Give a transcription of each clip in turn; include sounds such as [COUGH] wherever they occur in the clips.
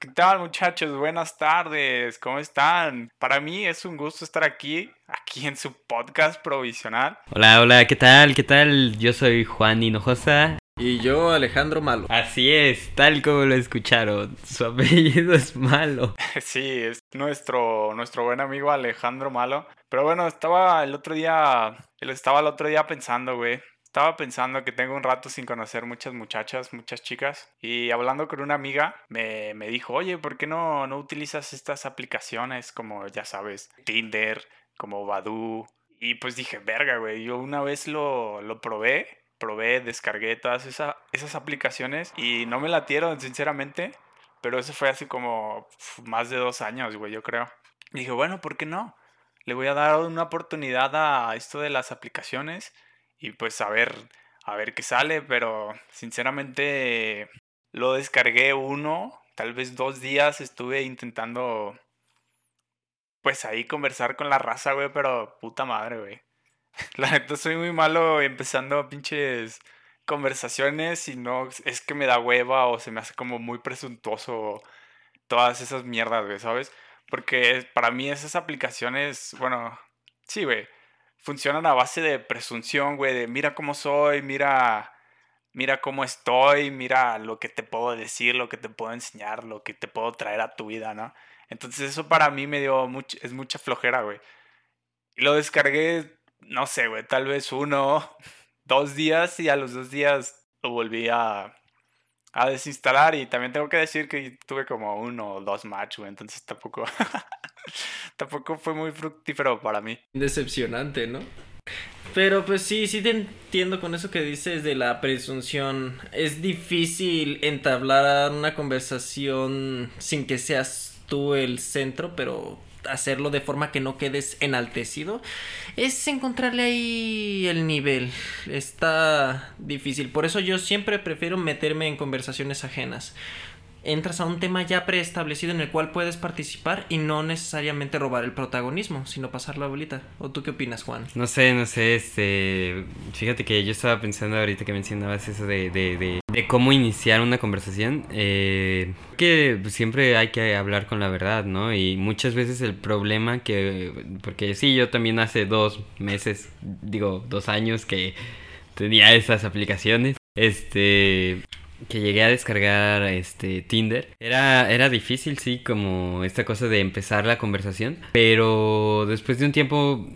¿Qué tal muchachos? Buenas tardes, ¿cómo están? Para mí es un gusto estar aquí, aquí en su podcast provisional. Hola, hola, ¿qué tal? ¿Qué tal? Yo soy Juan Hinojosa. Y yo, Alejandro Malo. Así es, tal como lo escucharon, su [LAUGHS] apellido es Malo. [LAUGHS] Sí, es nuestro, nuestro buen amigo Alejandro Malo. Pero bueno, estaba el otro día, estaba el otro día pensando, güey, estaba pensando que tengo un rato sin conocer muchas muchachas, muchas chicas, y hablando con una amiga me, me dijo, oye, ¿por qué no, no utilizas estas aplicaciones como, ya sabes, Tinder, como Badoo? Y pues dije, verga, güey, yo una vez lo, lo probé, probé, descargué todas esa, esas aplicaciones y no me latieron, sinceramente, pero eso fue hace como más de dos años, güey, yo creo. Y dije, bueno, ¿por qué no? Le voy a dar una oportunidad a esto de las aplicaciones y pues a ver, a ver qué sale, pero sinceramente lo descargué uno, tal vez dos días estuve intentando pues ahí conversar con la raza, güey, pero puta madre, güey. [LAUGHS] La neta soy muy malo empezando pinches conversaciones y no es que me da hueva o se me hace como muy presuntuoso todas esas mierdas, güey, ¿sabes? Porque para mí esas aplicaciones, bueno, sí, güey funcionan a base de presunción, güey, de mira cómo soy, mira, mira cómo estoy, mira lo que te puedo decir, lo que te puedo enseñar, lo que te puedo traer a tu vida, ¿no? Entonces eso para mí me dio mucho, es mucha flojera, güey. Y lo descargué, no sé, güey, tal vez uno, [LAUGHS] dos días y a los dos días lo volví a, a desinstalar y también tengo que decir que tuve como uno o dos match, güey, entonces tampoco... [LAUGHS] [LAUGHS] Tampoco fue muy fructífero para mí. Decepcionante, ¿no? Pero pues sí, sí te entiendo con eso que dices de la presunción. Es difícil entablar una conversación sin que seas tú el centro, pero hacerlo de forma que no quedes enaltecido es encontrarle ahí el nivel. Está difícil. Por eso yo siempre prefiero meterme en conversaciones ajenas entras a un tema ya preestablecido en el cual puedes participar y no necesariamente robar el protagonismo, sino pasar la bolita. ¿O tú qué opinas, Juan? No sé, no sé, este... Fíjate que yo estaba pensando ahorita que mencionabas eso de, de, de, cómo iniciar una conversación. Eh, que siempre hay que hablar con la verdad, ¿no? Y muchas veces el problema que... Porque sí, yo también hace dos meses, digo, dos años que tenía esas aplicaciones. Este, que llegué a descargar este Tinder. Era, era difícil, sí, como esta cosa de empezar la conversación. Pero después de un tiempo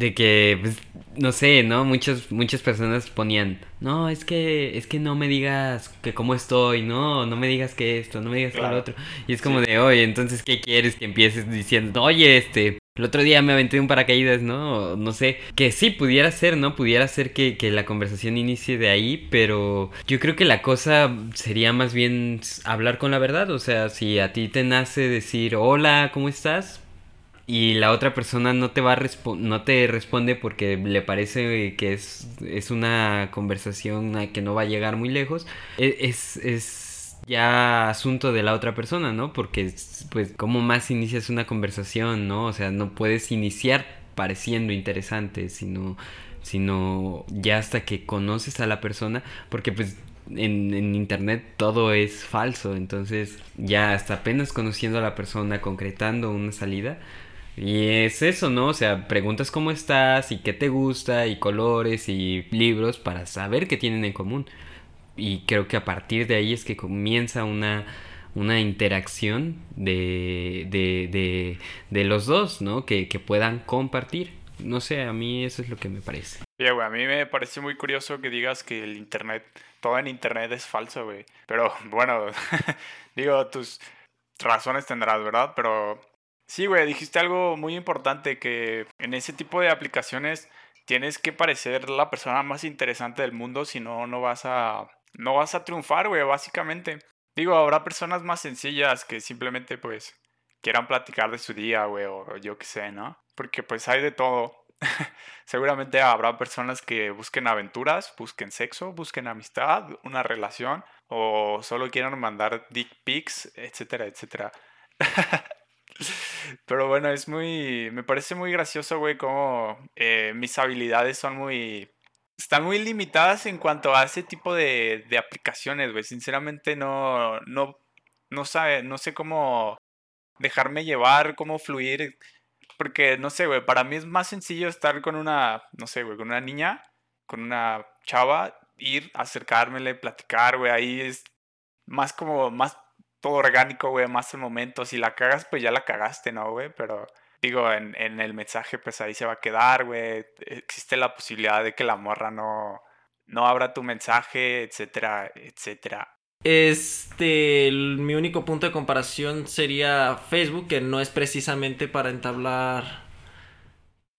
de que, pues, no sé, ¿no? Muchas, muchas personas ponían, no, es que, es que no me digas que cómo estoy, no, no me digas que esto, no me digas que lo otro. Y es como de, oye, entonces, ¿qué quieres que empieces diciendo? Oye, este, el otro día me aventé un paracaídas, ¿no? No sé, que sí, pudiera ser, ¿no? Pudiera ser que, que, la conversación inicie de ahí, pero yo creo que la cosa sería más bien hablar con la verdad, o sea, si a ti te nace decir, hola, ¿cómo estás? Y la otra persona no te va a no te responde porque le parece que es, es una conversación que no va a llegar muy lejos, e-, es, es ya asunto de la otra persona, ¿no? Porque, pues, ¿cómo más inicias una conversación, ¿no? O sea, no puedes iniciar pareciendo interesante, sino, sino ya hasta que conoces a la persona, porque pues en, en, internet todo es falso, entonces ya hasta apenas conociendo a la persona, concretando una salida, y es eso, ¿no? O sea, preguntas cómo estás y qué te gusta y colores y libros para saber qué tienen en común y creo que a partir de ahí es que comienza una, una interacción de, de, de, los dos, ¿no? Que, que, puedan compartir. No sé, a mí eso es lo que me parece. Oye, güey, a mí me parece muy curioso que digas que el Internet, todo en Internet es falso, güey. Pero bueno, [LAUGHS] digo, tus razones tendrás, ¿verdad? Pero sí, güey, dijiste algo muy importante que en ese tipo de aplicaciones tienes que parecer la persona más interesante del mundo, si no, no vas a no vas a triunfar, güey, básicamente. Digo, habrá personas más sencillas que simplemente, pues, quieran platicar de su día, güey, o yo qué sé, ¿no? Porque, pues, hay de todo. [LAUGHS] Seguramente habrá personas que busquen aventuras, busquen sexo, busquen amistad, una relación, o solo quieran mandar dick pics, etcétera, etcétera. [LAUGHS] Pero bueno, es muy. Me parece muy gracioso, güey, como eh, mis habilidades son muy están muy limitadas en cuanto a ese tipo de, de aplicaciones, güey. Sinceramente no, no, no sabe, no sé cómo dejarme llevar, cómo fluir. Porque, no sé, güey, para mí es más sencillo estar con una, no sé, güey, con una niña, con una chava, ir, acercármele, platicar, güey, ahí es más como, más todo orgánico, güey, más el momento. Si la cagas, pues ya la cagaste, ¿no, güey? Pero digo, en, en el mensaje, pues ahí se va a quedar, güey. Existe la posibilidad de que la morra no, no abra tu mensaje, etcétera, etcétera. Este, mi único punto de comparación sería Facebook, que no es precisamente para entablar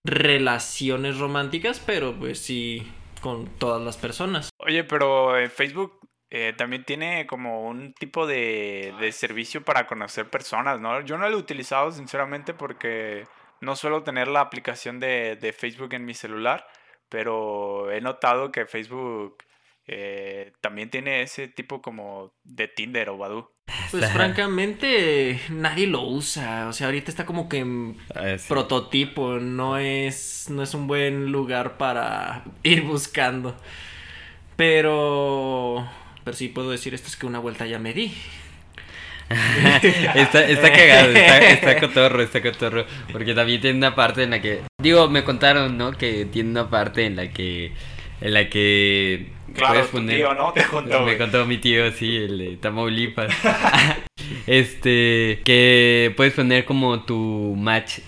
relaciones románticas, pero pues sí con todas las personas. Oye, pero en Facebook eh, también tiene como un tipo de, de servicio para conocer personas, ¿no? Yo no lo he utilizado sinceramente porque no suelo tener la aplicación de, de Facebook en mi celular, pero he notado que Facebook eh, también tiene ese tipo como de Tinder o Badoo. Pues francamente nadie lo usa, o sea, ahorita está como que en Ah, sí. prototipo, no es no es un buen lugar para [LAUGHS] ir buscando. Pero pero sí puedo decir esto es que una vuelta ya me di. [LAUGHS] está, está cagado, está, está cotorro, está cotorro. Porque también tiene una parte en la que. Digo, me contaron, ¿no? Que tiene una parte en la que. En la que. Claro, tu tío, ¿no? Te contó, Me contó mi tío, sí, el de Tamaulipas. [LAUGHS] este. Que puedes poner como tu match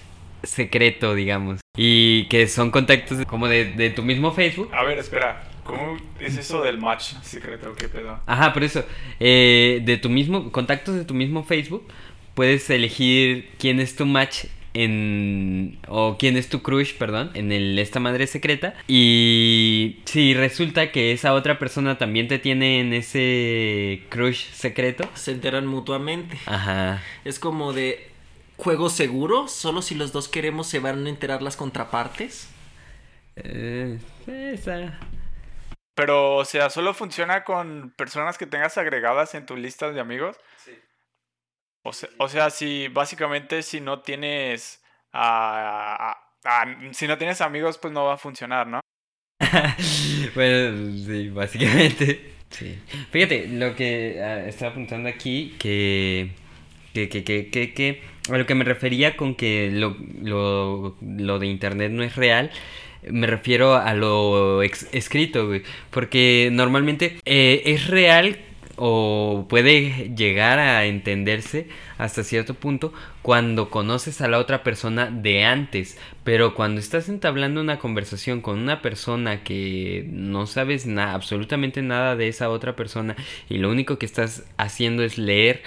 secreto, digamos. Y que son contactos como de, de tu mismo Facebook. A ver, espera. ¿Cómo es eso del match secreto? ¿Qué pedo? Ajá, por eso. eh, de tu mismo, contactos de tu mismo Facebook, puedes elegir quién es tu match en. o quién es tu crush, perdón, en el esta madre secreta. Y si resulta que esa otra persona también te tiene en ese crush secreto. Se enteran mutuamente. Ajá. Es como de juego seguro, solo si los dos queremos se van a enterar las contrapartes. Eh, esa. Pero, o sea, ¿solo funciona con personas que tengas agregadas en tu lista de amigos? Sí. O sea, o sea si básicamente si no tienes... si no tienes amigos, pues no va a funcionar, ¿no? [LAUGHS] bueno, sí, básicamente. [LAUGHS] Sí. Fíjate, lo que ah, estaba apuntando aquí, que, que, que, que, que, que a lo que me refería con que lo, lo, lo de internet no es real, me refiero a lo escrito. Porque normalmente eh, es real o puede llegar a entenderse hasta cierto punto cuando conoces a la otra persona de antes, pero cuando estás entablando una conversación con una persona que no sabes absolutamente nada de esa otra persona y lo único que estás haciendo es leer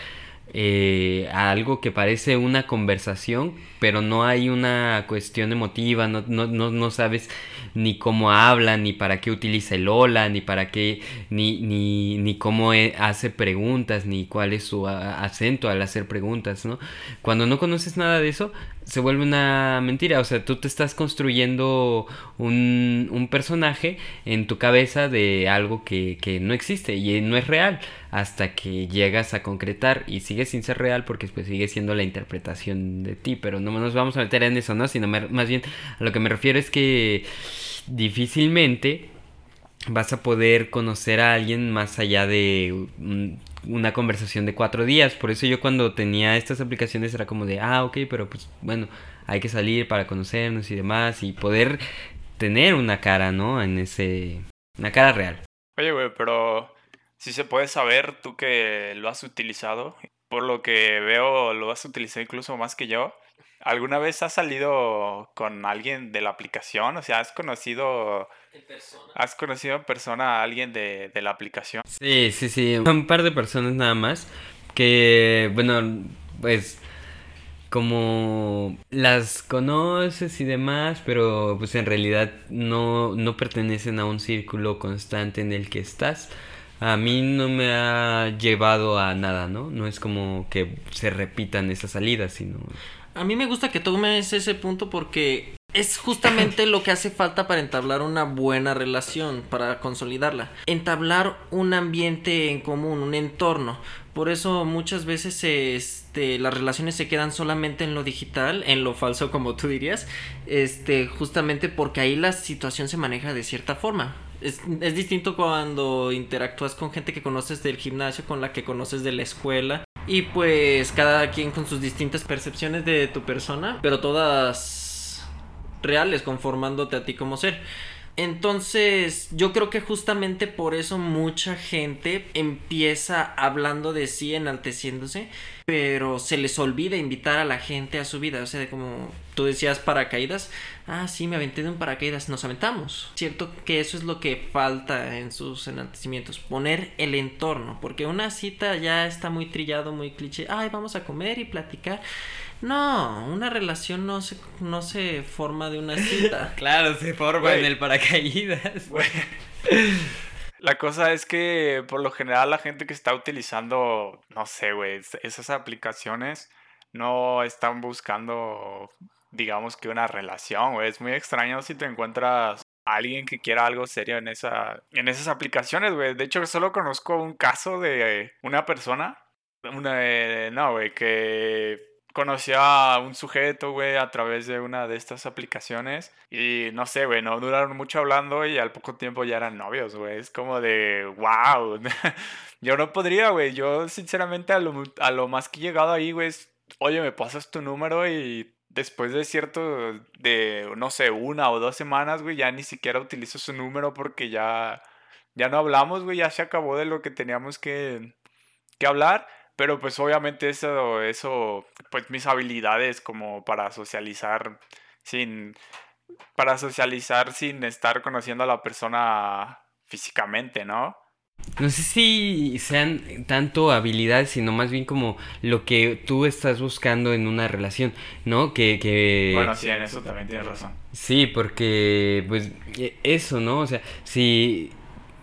eh, algo que parece una conversación, pero no hay una cuestión emotiva, no, no, no, no sabes ni cómo habla, ni para qué utiliza el hola, ni para qué, ni, ni, ni cómo e- hace preguntas, ni cuál es su a- acento al hacer preguntas, ¿no? Cuando no conoces nada de eso, se vuelve una mentira, o sea, tú te estás construyendo un, un personaje en tu cabeza de algo que, que no existe y no es real hasta que llegas a concretar y sigue sin ser real porque pues sigue siendo la interpretación de ti, pero no nos vamos a meter en eso, ¿no? Sino más bien a lo que me refiero es que difícilmente vas a poder conocer a alguien más allá de un- una conversación de cuatro días. Por eso yo cuando tenía estas aplicaciones era como de, ah, ok, pero pues bueno, hay que salir para conocernos y demás y poder tener una cara, ¿no? En ese... Una cara real. Oye, güey, pero si se puede saber tú que lo has utilizado, por lo que veo lo has utilizado incluso más que yo. ¿Alguna vez has salido con alguien de la aplicación? O sea, ¿has conocido, has conocido en persona a alguien de, de la aplicación? Sí, sí, sí. Un par de personas nada más que, bueno, pues como las conoces y demás, pero pues en realidad no, no pertenecen a un círculo constante en el que estás. A mí no me ha llevado a nada, ¿no? No es como que se repitan esas salidas, sino... A mí me gusta que tomes ese punto porque es justamente lo que hace falta para entablar una buena relación, para consolidarla. Entablar un ambiente en común, un entorno. Por eso muchas veces este, las relaciones se quedan solamente en lo digital, en lo falso como tú dirías, este, justamente porque ahí la situación se maneja de cierta forma. Es, es distinto cuando interactúas con gente que conoces del gimnasio, con la que conoces de la escuela, Y pues cada quien con sus distintas percepciones de tu persona, pero todas reales, conformándote a ti como ser. Entonces, yo creo que justamente por eso mucha gente empieza hablando de sí, enalteciéndose, pero se les olvida invitar a la gente a su vida. O sea, de como tú decías paracaídas, ah, sí, me aventé de un paracaídas, nos aventamos. Cierto que eso es lo que falta en sus enaltecimientos, poner el entorno, porque una cita ya está muy trillado, muy cliché, ay, vamos a comer y platicar. No, una relación no se, no se forma de una cita. [LAUGHS] claro, se forma en el paracaídas. [LAUGHS] La cosa es que por lo general la gente que está utilizando, no sé, güey, esas aplicaciones no están buscando, digamos que una relación, güey. Es muy extraño si te encuentras a alguien que quiera algo serio en, esa, en esas aplicaciones, güey. De hecho, solo conozco un caso de una persona, una, eh, no, güey, que conoció a un sujeto, güey, a través de una de estas aplicaciones. Y no sé, güey, no duraron mucho hablando y al poco tiempo ya eran novios, güey. Es como de, wow. [LAUGHS] yo no podría, güey. Yo, sinceramente, a lo, a lo más que he llegado ahí, güey, es, oye, me pasas tu número y después de cierto, de, no sé, una o dos semanas, güey, ya ni siquiera utilizo su número porque ya, ya no hablamos, güey, ya se acabó de lo que teníamos que, que hablar. Pero pues obviamente eso, eso, pues mis habilidades como para socializar sin, para socializar sin estar conociendo a la persona físicamente, ¿no? No sé si sean tanto habilidades, sino más bien como lo que tú estás buscando en una relación, ¿no? Que, que... Bueno, sí, en eso también tienes razón. Sí, porque, pues, e, eso, ¿no? O sea, si,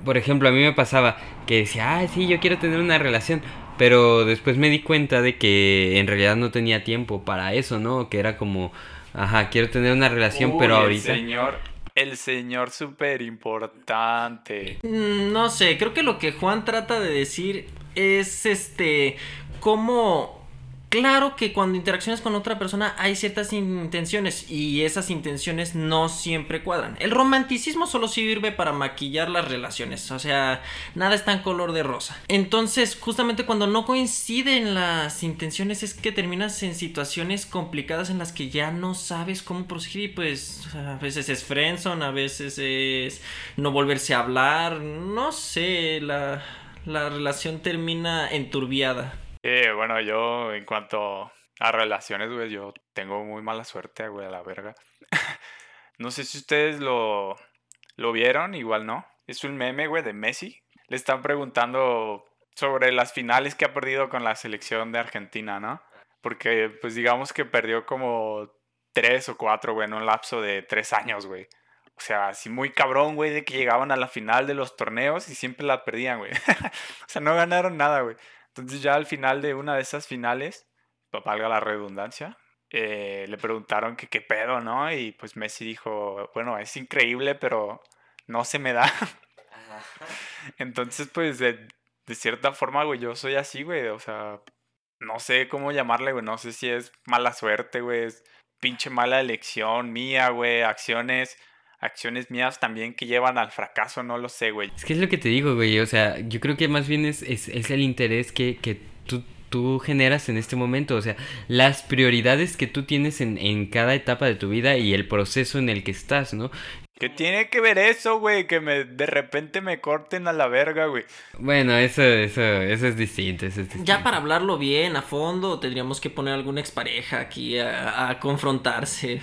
por ejemplo, a mí me pasaba que decía, ah, sí, yo quiero tener una relación, pero después me di cuenta de que en realidad no tenía tiempo para eso, ¿no? Que era como, ajá, quiero tener una relación, pero ahorita... El señor, el señor súper importante. Mm, no sé, creo que lo que Juan trata de decir es este, cómo Claro que cuando interacciones con otra persona hay ciertas intenciones y esas intenciones no siempre cuadran. El romanticismo solo sirve para maquillar las relaciones, o sea, nada está en color de rosa. Entonces, justamente cuando no coinciden las intenciones es que terminas en situaciones complicadas en las que ya no sabes cómo proseguir y pues a veces es friendzone, a veces es no volverse a hablar, no sé, la, la relación termina enturbiada. Eh, bueno, yo en cuanto a relaciones, güey, yo tengo muy mala suerte, güey, a la verga. [LAUGHS] no sé si ustedes lo, lo vieron, igual no. Es un meme, güey, de Messi. Le están preguntando sobre las finales que ha perdido con la selección de Argentina, ¿no? Porque, pues digamos que perdió como tres o cuatro, güey, en un lapso de tres años, güey. O sea, así muy cabrón, güey, de que llegaban a la final de los torneos y siempre la perdían, güey. [LAUGHS] o sea, no ganaron nada, güey. Entonces ya al final de una de esas finales, valga la redundancia, eh, le preguntaron que qué pedo, ¿no? Y pues Messi dijo, bueno, es increíble, pero no se me da. [LAUGHS] Entonces, pues de, de cierta forma, güey, yo soy así, güey. O sea, no sé cómo llamarle, güey. No sé si es mala suerte, güey. Es pinche mala elección mía, güey. Acciones acciones mías también que llevan al fracaso, no lo sé, güey. Es que es lo que te digo, güey, o sea, yo creo que más bien es, es, el interés que, que tú, tú, generas en este momento, o sea, las prioridades que tú tienes en, en cada etapa de tu vida y el proceso en el que estás, ¿no? ¿Qué tiene que ver eso, güey? Que me de repente me corten a la verga, güey. Bueno, eso, eso, eso es distinto, eso es distinto. Ya para hablarlo bien, a fondo, tendríamos que poner alguna expareja aquí a, a confrontarse.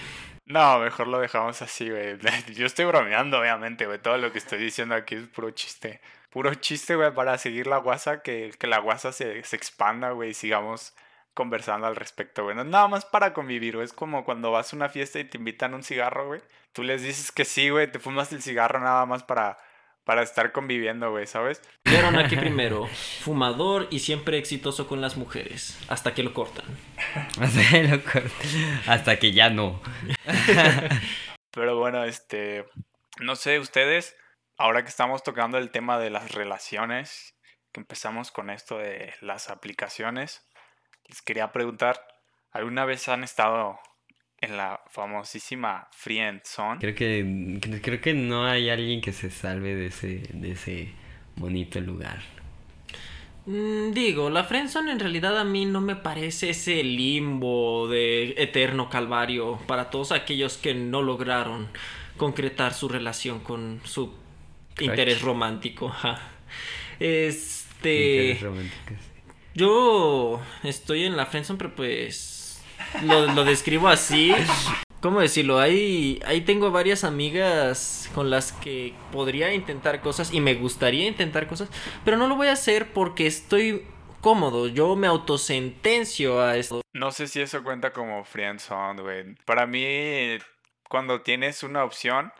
No, mejor lo dejamos así, güey. [LAUGHS] Yo estoy bromeando, obviamente, güey. Todo lo que estoy diciendo aquí es puro chiste. Puro chiste, güey, para seguir la guasa, que, que la guasa se, se expanda, güey, y sigamos conversando al respecto, güey. No nada más para convivir, güey. Es como cuando vas a una fiesta y te invitan un cigarro, güey. Tú les dices que sí, güey, te fumas el cigarro nada más para para estar conviviendo, güey, ¿sabes? Vieron aquí primero, fumador y siempre exitoso con las mujeres, hasta que lo cortan. [LAUGHS] Hasta que lo cortan, hasta que ya no. [LAUGHS] Pero bueno, este, no sé, ustedes, ahora que estamos tocando el tema de las relaciones, que empezamos con esto de las aplicaciones, les quería preguntar, ¿alguna vez han estado en la famosísima Friend Zone. Creo que, creo que no hay alguien que se salve de ese, de ese bonito lugar. Mm, digo, la friendzone en realidad a mí no me parece ese limbo de eterno calvario para todos aquellos que no lograron concretar su relación con su interés romántico. Este. Yo estoy en la friendzone, pero pues lo, lo describo así ¿Cómo decirlo? Ahí, tengo varias amigas con las que podría intentar cosas y me gustaría intentar cosas, pero no lo voy a hacer porque estoy cómodo. Yo me autosentencio a esto. No sé si eso cuenta como friendzone, güey. Para mí, cuando tienes una opción,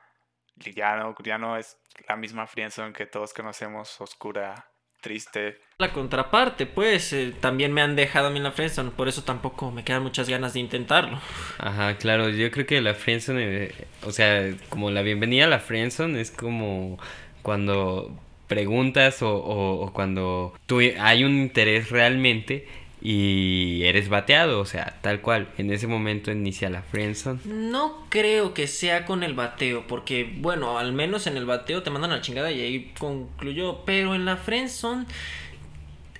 ya no, ya no es la misma friendzone que todos conocemos, oscura, triste. La contraparte, pues, eh, también me han dejado a mí en la friendzone, por eso tampoco me quedan muchas ganas de intentarlo. Ajá, claro, yo creo que la friendzone, eh, o sea, como la bienvenida a la friendzone es como cuando preguntas o, o cuando tú, hay un interés realmente y eres bateado, o sea, tal cual. En ese momento inicia la friendzone. No creo que sea con el bateo, porque bueno, al menos en el bateo te mandan a la chingada y ahí concluyó, pero en la friendzone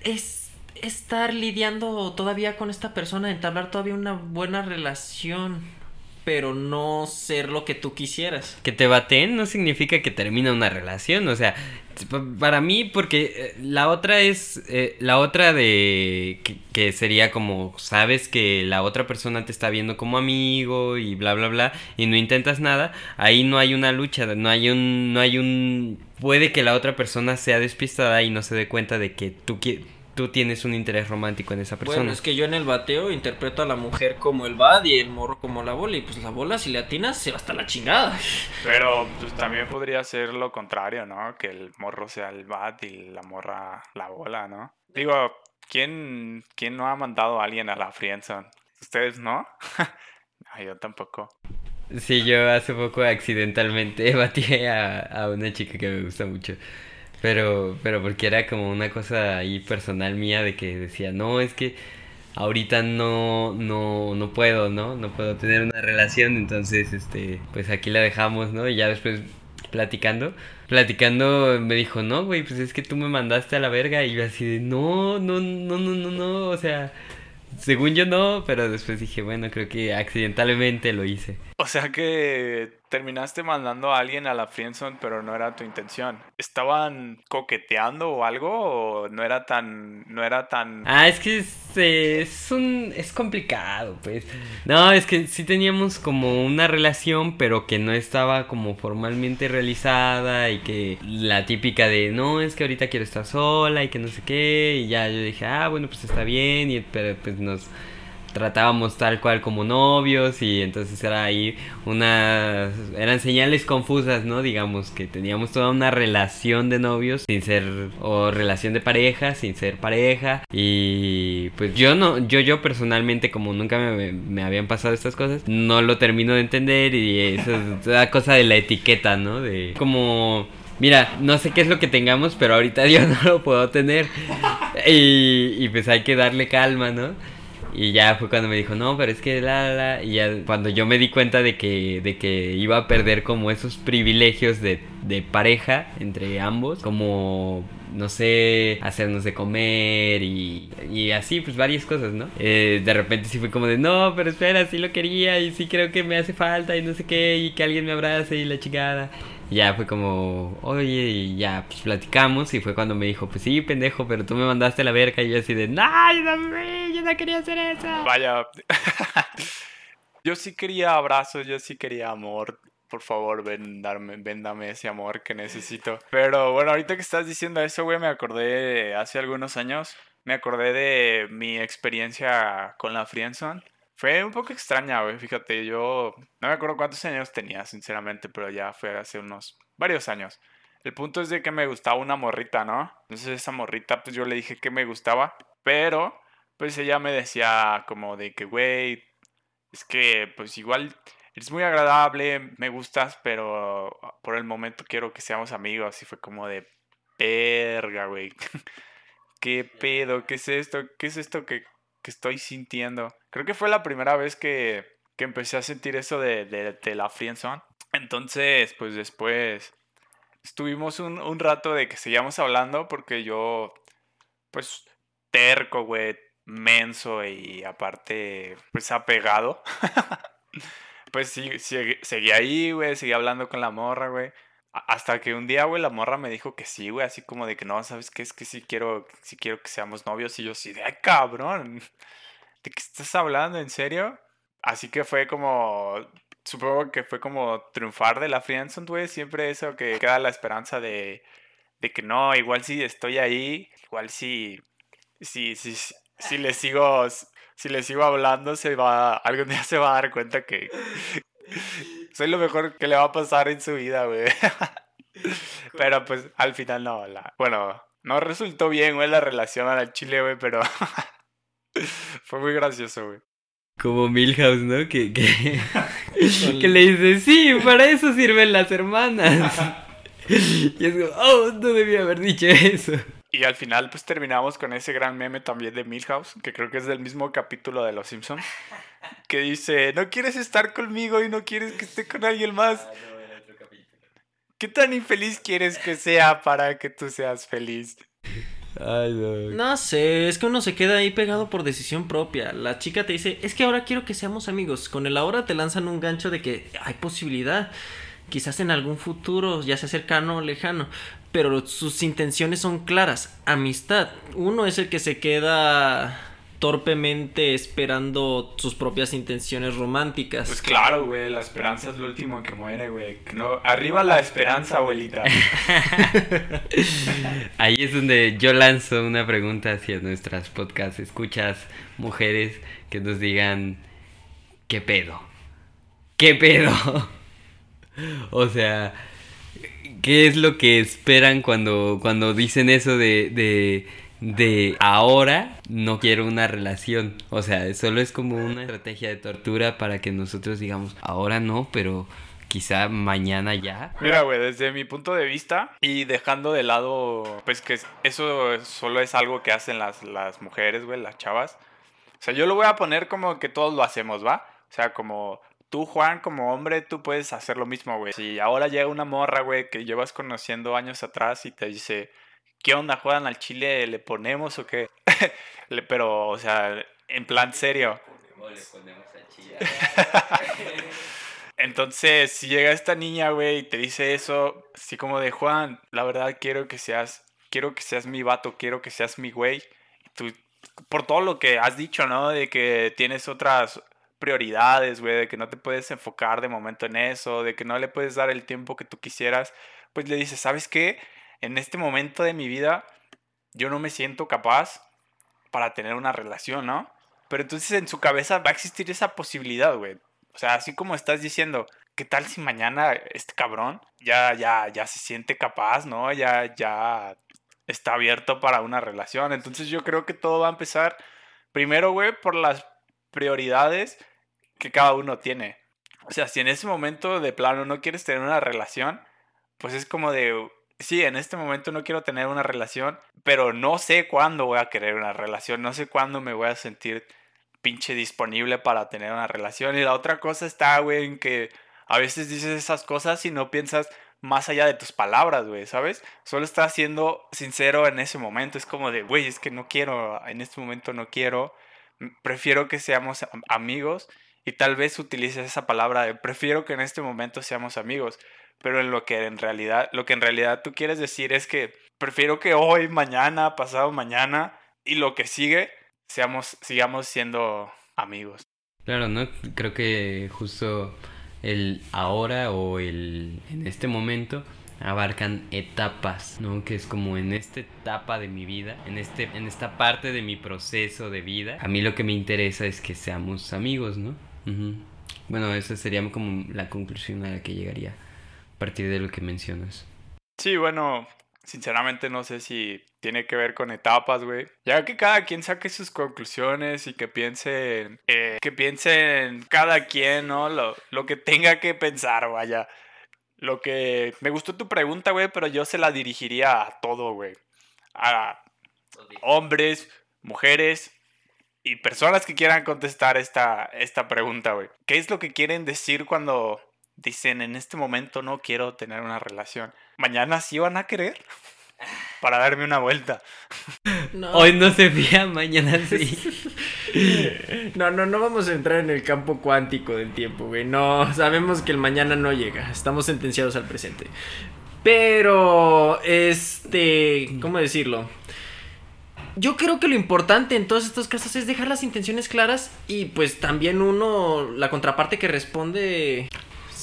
es estar lidiando todavía con esta persona, entablar todavía una buena relación pero no ser lo que tú quisieras. Que te baten no significa que termina una relación, o sea, para mí, porque eh, la otra es, eh, la otra de, que, sería como, sabes que la otra persona te está viendo como amigo y bla, bla, bla, y no intentas nada, ahí no hay una lucha, no hay un, no hay un, puede que la otra persona sea despistada y no se dé cuenta de que tú quieres tú tienes un interés romántico en esa persona. Bueno, es que yo en el bateo interpreto a la mujer como el bad y el morro como la bola. Y pues la bola, si le atinas, se va hasta la chingada. [LAUGHS] Pero pues, también podría ser lo contrario, ¿no? Que el morro sea el bad y la morra la bola, ¿no? Digo, ¿quién, quién no ha mandado a alguien a la friendzone? ¿Ustedes no? no [LAUGHS] yo tampoco. Sí, yo hace poco accidentalmente [LAUGHS] batí a, a una chica que me gusta mucho. Pero, pero porque era como una cosa ahí personal mía de que decía, no, es que ahorita no, no, no puedo, ¿no? No puedo tener una relación, entonces, este, pues aquí la dejamos, ¿no? Y ya después platicando, platicando me dijo, no, güey, pues es que tú me mandaste a la verga y yo así de, no, no, no, no, no, no, o sea, según yo no, pero después dije, bueno, creo que accidentalmente lo hice. O sea que terminaste mandando a alguien a la friendzone, pero no era tu intención. ¿Estaban coqueteando o algo o no era tan no era tan Ah, es que es, es un es complicado, pues. No, es que sí teníamos como una relación, pero que no estaba como formalmente realizada y que la típica de, "No, es que ahorita quiero estar sola" y que no sé qué, y ya yo dije, "Ah, bueno, pues está bien" y pero pues nos tratábamos tal cual como novios y entonces era ahí una eran señales confusas no digamos que teníamos toda una relación de novios sin ser o relación de pareja sin ser pareja y pues yo no yo yo personalmente como nunca me, me habían pasado estas cosas no lo termino de entender y eso es [LAUGHS] la cosa de la etiqueta no de como Mira, no sé qué es lo que tengamos, pero ahorita [LAUGHS] yo no lo puedo tener. Y, y pues hay que darle calma, ¿no? Y ya fue cuando me dijo, no, pero es que la, la, y ya cuando yo me di cuenta de que, de que iba a perder como esos privilegios de, de pareja entre ambos, como, no sé, hacernos de comer y, y así, pues varias cosas, ¿no? Eh, de repente sí fue como de, no, pero espera, sí lo quería y sí creo que me hace falta y no sé qué, y que alguien me abrace y la chingada ya fue como, oye, y ya pues platicamos. Y fue cuando me dijo, pues sí, pendejo, pero tú me mandaste la verga. Y yo así de, no, yo yo no quería hacer eso. Vaya. [LAUGHS] yo sí quería abrazos, yo sí quería amor. Por favor, ven, darme, véndame ese amor que necesito. Pero bueno, ahorita que estás diciendo eso, güey, me acordé hace algunos años. Me acordé de mi experiencia con la Friendzone. Fue un poco extraña, güey, fíjate, yo no me acuerdo cuántos años tenía, sinceramente, pero ya fue hace unos varios años. El punto es de que me gustaba una morrita, ¿no? Entonces esa morrita, pues yo le dije que me gustaba, pero pues ella me decía como de que, güey, es que pues igual eres muy agradable, me gustas, pero por el momento quiero que seamos amigos. Y fue como de, verga, güey. [LAUGHS] ¿Qué pedo? ¿Qué es esto? ¿Qué es esto que, que estoy sintiendo. Creo que fue la primera vez que, que empecé a sentir eso de, de, la friendzone. Entonces, pues después estuvimos un, un, rato de que seguíamos hablando porque yo, pues, terco, güey, menso y aparte, pues, apegado. [LAUGHS] pues sí, seguía ahí, güey, seguía hablando con la morra, güey. Hasta que un día, güey, la morra me dijo que sí, güey, así como de que no, ¿sabes qué? Es que sí quiero, sí quiero que seamos novios. Y yo sí, de cabrón, ¿de qué estás hablando? ¿En serio? Así que fue como, supongo que fue como triunfar de la friendzone, güey. Siempre eso que queda la esperanza de, de que no, igual si estoy ahí, igual si, si, si, si le sigo, si le sigo hablando, se va, algún día se va a dar cuenta que, soy lo mejor que le va a pasar en su vida, güey. [LAUGHS] Pero pues al final no, la, bueno, no resultó bien, güey, la relación al chile, güey, pero [LAUGHS] fue muy gracioso, güey. Como Milhouse, ¿no? Que, que, [LAUGHS] que le dice, sí, para eso sirven las hermanas. Y es como, oh, no debía haber dicho eso. Y al final, pues terminamos con ese gran meme también de Milhouse, que creo que es del mismo capítulo de Los Simpsons, [LAUGHS] que dice: No quieres estar conmigo y no quieres que esté con alguien más. Ah, ¿Qué tan infeliz quieres que sea para que tú seas feliz? Ay, no. no. sé, es que uno se queda ahí pegado por decisión propia. La chica te dice, es que ahora quiero que seamos amigos. Con el ahora te lanzan un gancho de que hay posibilidad quizás en algún futuro, ya sea cercano o lejano, pero sus intenciones son claras, amistad. Uno es el que se queda torpemente esperando sus propias intenciones románticas. Pues claro, güey, la esperanza es lo último que muere, güey. No, arriba la esperanza, abuelita. [LAUGHS] Ahí es donde yo lanzo una pregunta hacia nuestras podcast escuchas mujeres que nos digan ¿qué pedo? ¿Qué pedo? [LAUGHS] o sea, ¿qué es lo que esperan cuando, cuando dicen eso de, de, de ahora no quiero una relación? O sea, solo es como una estrategia de tortura para que nosotros digamos, ahora no, pero quizá mañana ya. Mira, güey, desde mi punto de vista y dejando de lado, pues que eso solo es algo que hacen las, las mujeres, güey, las chavas. O sea, yo lo voy a poner como que todos lo hacemos, ¿va? O sea, como tú, Juan, como hombre, tú puedes hacer lo mismo, güey. Si ahora llega una morra, güey, que llevas conociendo años atrás y te dice, ¿qué onda, juegan al chile? ¿Le ponemos o qué? [LAUGHS] Pero, o sea, en plan serio. Le ponemos al chile. [LAUGHS] Entonces, si llega esta niña, güey, y te dice eso, así como de Juan, la verdad quiero que seas, quiero que seas mi vato, quiero que seas mi güey. Tú, por todo lo que has dicho, ¿no? De que tienes otras prioridades, güey, de que no te puedes enfocar de momento en eso, de que no le puedes dar el tiempo que tú quisieras, pues le dices, ¿sabes qué? En este momento de mi vida yo no me siento capaz para tener una relación, ¿no? Pero entonces en su cabeza va a existir esa posibilidad, güey. O sea, así como estás diciendo, ¿qué tal si mañana este cabrón ya, ya, ya se siente capaz, ¿no? Ya, ya está abierto para una relación. Entonces yo creo que todo va a empezar primero, güey, por las prioridades que cada uno tiene. O sea, si en ese momento de plano no quieres tener una relación, pues es como de, sí, en este momento no quiero tener una relación, pero no sé cuándo voy a querer una relación, no sé cuándo me voy a sentir pinche disponible para tener una relación. Y la otra cosa está, güey, en que a veces dices esas cosas y no piensas más allá de tus palabras, güey, ¿sabes? Solo estás siendo sincero en ese momento. Es como de, güey, es que no quiero, en este momento no quiero, prefiero que seamos amigos y tal vez utilices esa palabra de prefiero que en este momento seamos amigos, pero en lo que en realidad, lo que en realidad tú quieres decir es que prefiero que hoy, mañana, pasado mañana y lo que sigue seamos sigamos siendo amigos. Claro, no creo que justo el ahora o el en este momento abarcan etapas, ¿no? Que es como en esta etapa de mi vida, en, este, en esta parte de mi proceso de vida, a mí lo que me interesa es que seamos amigos, ¿no? Bueno, esa sería como la conclusión a la que llegaría a partir de lo que mencionas. Sí, bueno, sinceramente no sé si tiene que ver con etapas, güey. Ya que cada quien saque sus conclusiones y que piense, eh, que piense en cada quien, ¿no? Lo, lo que tenga que pensar, vaya. Lo que me gustó tu pregunta, güey, pero yo se la dirigiría a todo, güey. A hombres, mujeres, y personas que quieran contestar esta, esta pregunta, güey. ¿Qué es lo que quieren decir cuando dicen en este momento no quiero tener una relación? ¿Mañana sí van a querer? [LAUGHS] para darme una vuelta. [LAUGHS] No. Hoy no se fía, mañana sí. [LAUGHS] no, no, no vamos a entrar en el campo cuántico del tiempo, güey. No, sabemos que el mañana no llega. Estamos sentenciados al presente. Pero, este, ¿cómo decirlo? Yo creo que lo importante en todos estos casos es dejar las intenciones claras y pues también uno, la contraparte que responde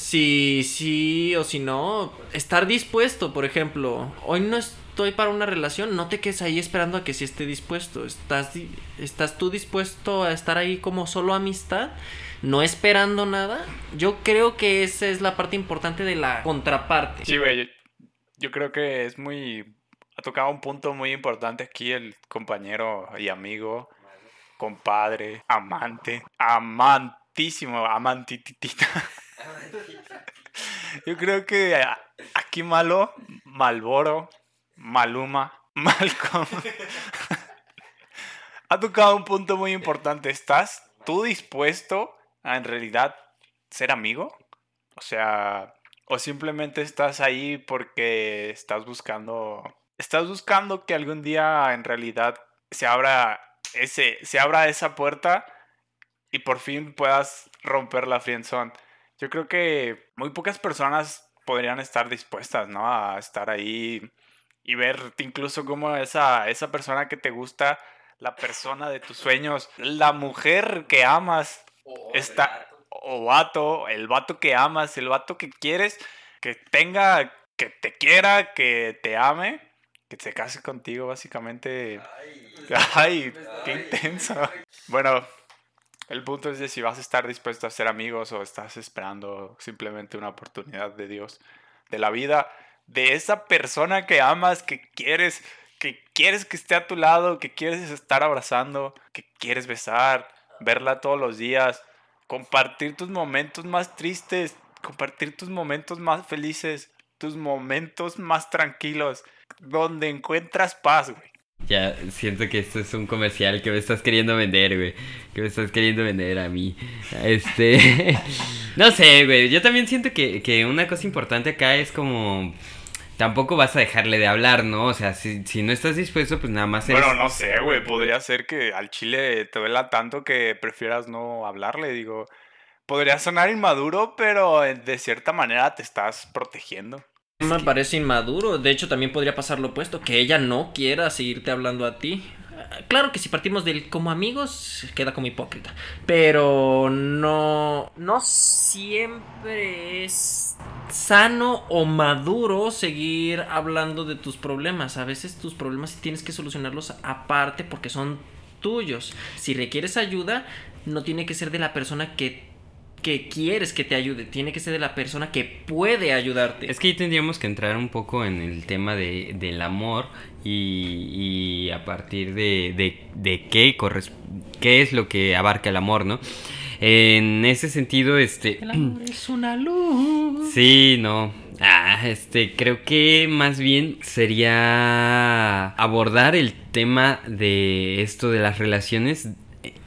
si sí o si no, estar dispuesto, por ejemplo, hoy no estoy para una relación, no te quedes ahí esperando a que sí esté dispuesto, estás, estás tú dispuesto a estar ahí como solo amistad, no esperando nada, yo creo que esa es la parte importante de la contraparte. Sí, güey, yo creo que es muy ha tocado un punto muy importante aquí el compañero y amigo, compadre, amante, amantísimo, amantitita. [LAUGHS] Yo creo que aquí malo, Malboro, Maluma, [LAUGHS] Malcolm. [LAUGHS] ha tocado un punto muy importante. ¿Estás tú dispuesto a en realidad ser amigo? O sea, o simplemente estás ahí porque estás buscando estás buscando que algún día en realidad se abra ese se abra esa puerta y por fin puedas romper la friendzone. Yo creo que muy pocas personas podrían estar dispuestas, ¿no? A estar ahí y ver incluso como esa, esa persona que te gusta, la persona de tus sueños, la mujer que amas, está, o vato, el vato que amas, el vato que quieres, que tenga, que te quiera, que te ame, que se case contigo, básicamente. [LAUGHS] Ay, qué intenso. Bueno, el punto es de si vas a estar dispuesto a ser amigos o estás esperando simplemente una oportunidad de Dios, de la vida, de esa persona que amas, que quieres, que quieres que esté a tu lado, que quieres estar abrazando, que quieres besar, verla todos los días, compartir tus momentos más tristes, compartir tus momentos más felices, tus momentos más tranquilos donde encuentras paz, güey. Ya siento que esto es un comercial que me estás queriendo vender, güey. Que me estás queriendo vender a mí. Este. [LAUGHS] no sé, güey. Yo también siento que, que una cosa importante acá es como tampoco vas a dejarle de hablar, ¿no? O sea, si, si no estás dispuesto, pues nada más eres... Bueno, no sé, güey. Podría ser que al chile te duela tanto que prefieras no hablarle. Digo, podría sonar inmaduro, pero de cierta manera te estás protegiendo. Me parece inmaduro. De hecho, también podría pasar lo opuesto, que ella no quiera seguirte hablando a ti. Claro que si partimos del como amigos, queda como hipócrita. Pero no. No siempre es sano o maduro seguir hablando de tus problemas. A veces tus problemas tienes que solucionarlos aparte porque son tuyos. Si requieres ayuda, no tiene que ser de la persona que que quieres que te ayude, tiene que ser de la persona que puede ayudarte. Es que ahí tendríamos que entrar un poco en el tema de, del amor y, a partir de, de, qué, qué es lo que abarca el amor, ¿no? En ese sentido, este... El amor [CLEARS THROAT] es una luz. Sí, no. Ah, este, creo que más bien sería abordar el tema de esto de las relaciones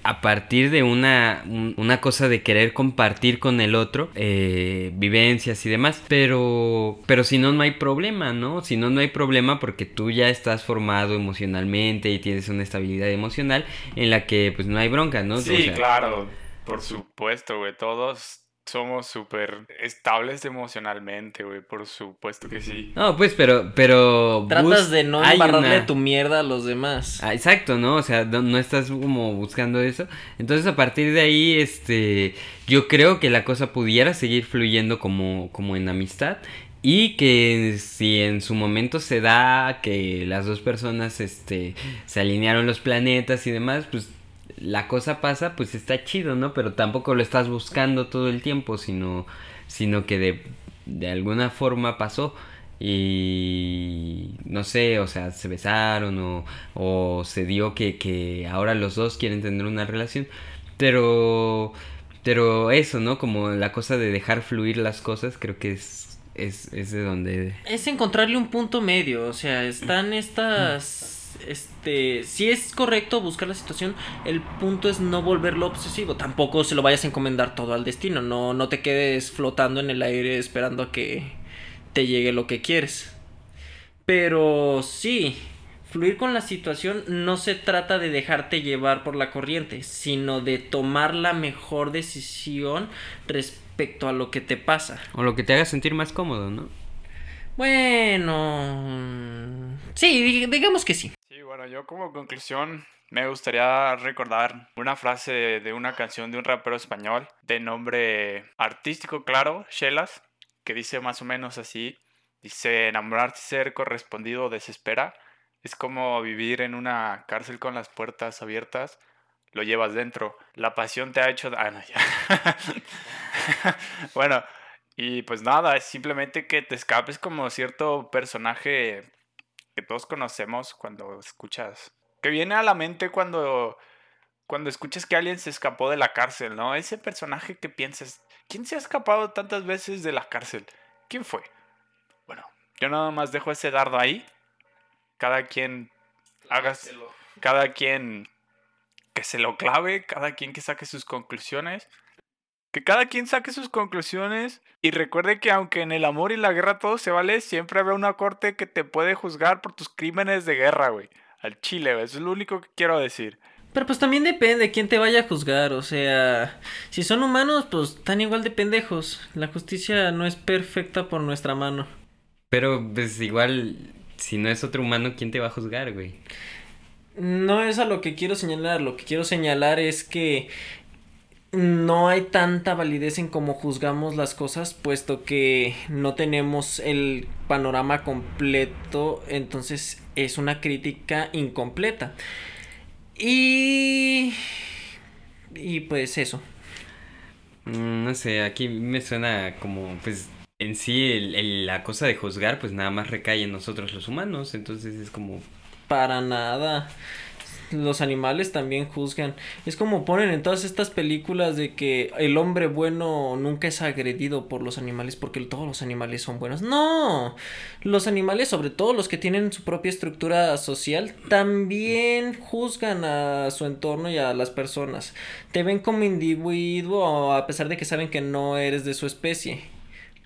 a partir de una, una cosa de querer compartir con el otro eh, vivencias y demás. Pero pero si no no hay problema no si no no hay problema porque tú ya estás formado emocionalmente y tienes una estabilidad emocional en la que pues no hay bronca no sí claro por supuesto güey todos somos súper estables emocionalmente, güey, por supuesto que sí. No, pues, pero, pero... Tratas de no embarrarle tu mierda a los demás. Ah, exacto, ¿no? O sea, no, estás como buscando eso. Entonces, a partir de ahí, este, yo creo que la cosa pudiera seguir fluyendo como, como en amistad. Y que si en su momento se da que las dos personas, este, se alinearon los planetas y demás, pues la cosa pasa, pues está chido, ¿no? Pero tampoco lo estás buscando todo el tiempo, sino, sino que de, de alguna forma pasó y no sé, o sea, se besaron o, o se dio que, que ahora los dos quieren tener una relación, pero, pero eso, ¿no? Como la cosa de dejar fluir las cosas, creo que es, es, es de donde... Es encontrarle un punto medio, o sea, están estas este, si es correcto buscar la situación, el punto es no volverlo obsesivo. Tampoco se lo vayas a encomendar todo al destino. No, no te quedes flotando en el aire esperando a que te llegue lo que quieres. Pero sí, fluir con la situación no se trata de dejarte llevar por la corriente, sino de tomar la mejor decisión respecto a lo que te pasa. O lo que te haga sentir más cómodo, ¿no? Bueno, sí, digamos que sí. Bueno, yo como conclusión me gustaría recordar una frase de una canción de un rapero español de nombre artístico, claro, Shelas, que dice más o menos así. Dice, enamorarse ser correspondido desespera. Es como vivir en una cárcel con las puertas abiertas. Lo llevas dentro. La pasión te ha hecho... [LAUGHS] Ah, no, ya. [LAUGHS] bueno, y pues nada, es simplemente que te escapes como cierto personaje que todos conocemos cuando escuchas que viene a la mente cuando, cuando escuchas que alguien se escapó de la cárcel, ¿no? Ese personaje que piensas, ¿quién se ha escapado tantas veces de la cárcel? ¿Quién fue? Bueno, yo nada más dejo ese dardo ahí. Cada quien haga, cada quien que se lo clave, cada quien que saque sus conclusiones. Que cada quien saque sus conclusiones y recuerde que aunque en el amor y la guerra todo se vale, siempre habrá una corte que te puede juzgar por tus crímenes de guerra, güey al chile, Eso es lo único que quiero decir. Pero pues también depende de quién te vaya a juzgar, o sea, si son humanos, pues están igual de pendejos. La justicia no es perfecta por nuestra mano. Pero pues igual, si no es otro humano, ¿quién te va a juzgar, güey? No es a lo que quiero señalar, lo que quiero señalar es que no hay tanta validez en cómo juzgamos las cosas, puesto que no tenemos el panorama completo, entonces es una crítica incompleta. Y... Y pues eso. Mm, no sé, aquí me suena como, pues, en sí la cosa de juzgar, pues nada más recae en nosotros los humanos, entonces es como... Para nada los animales también juzgan. Es como ponen en todas estas películas de que el hombre bueno nunca es agredido por los animales porque todos los animales son buenos. No, los animales, sobre todo los que tienen su propia estructura social, también juzgan a su entorno y a las personas. Te ven como individuo a pesar de que saben que no eres de su especie.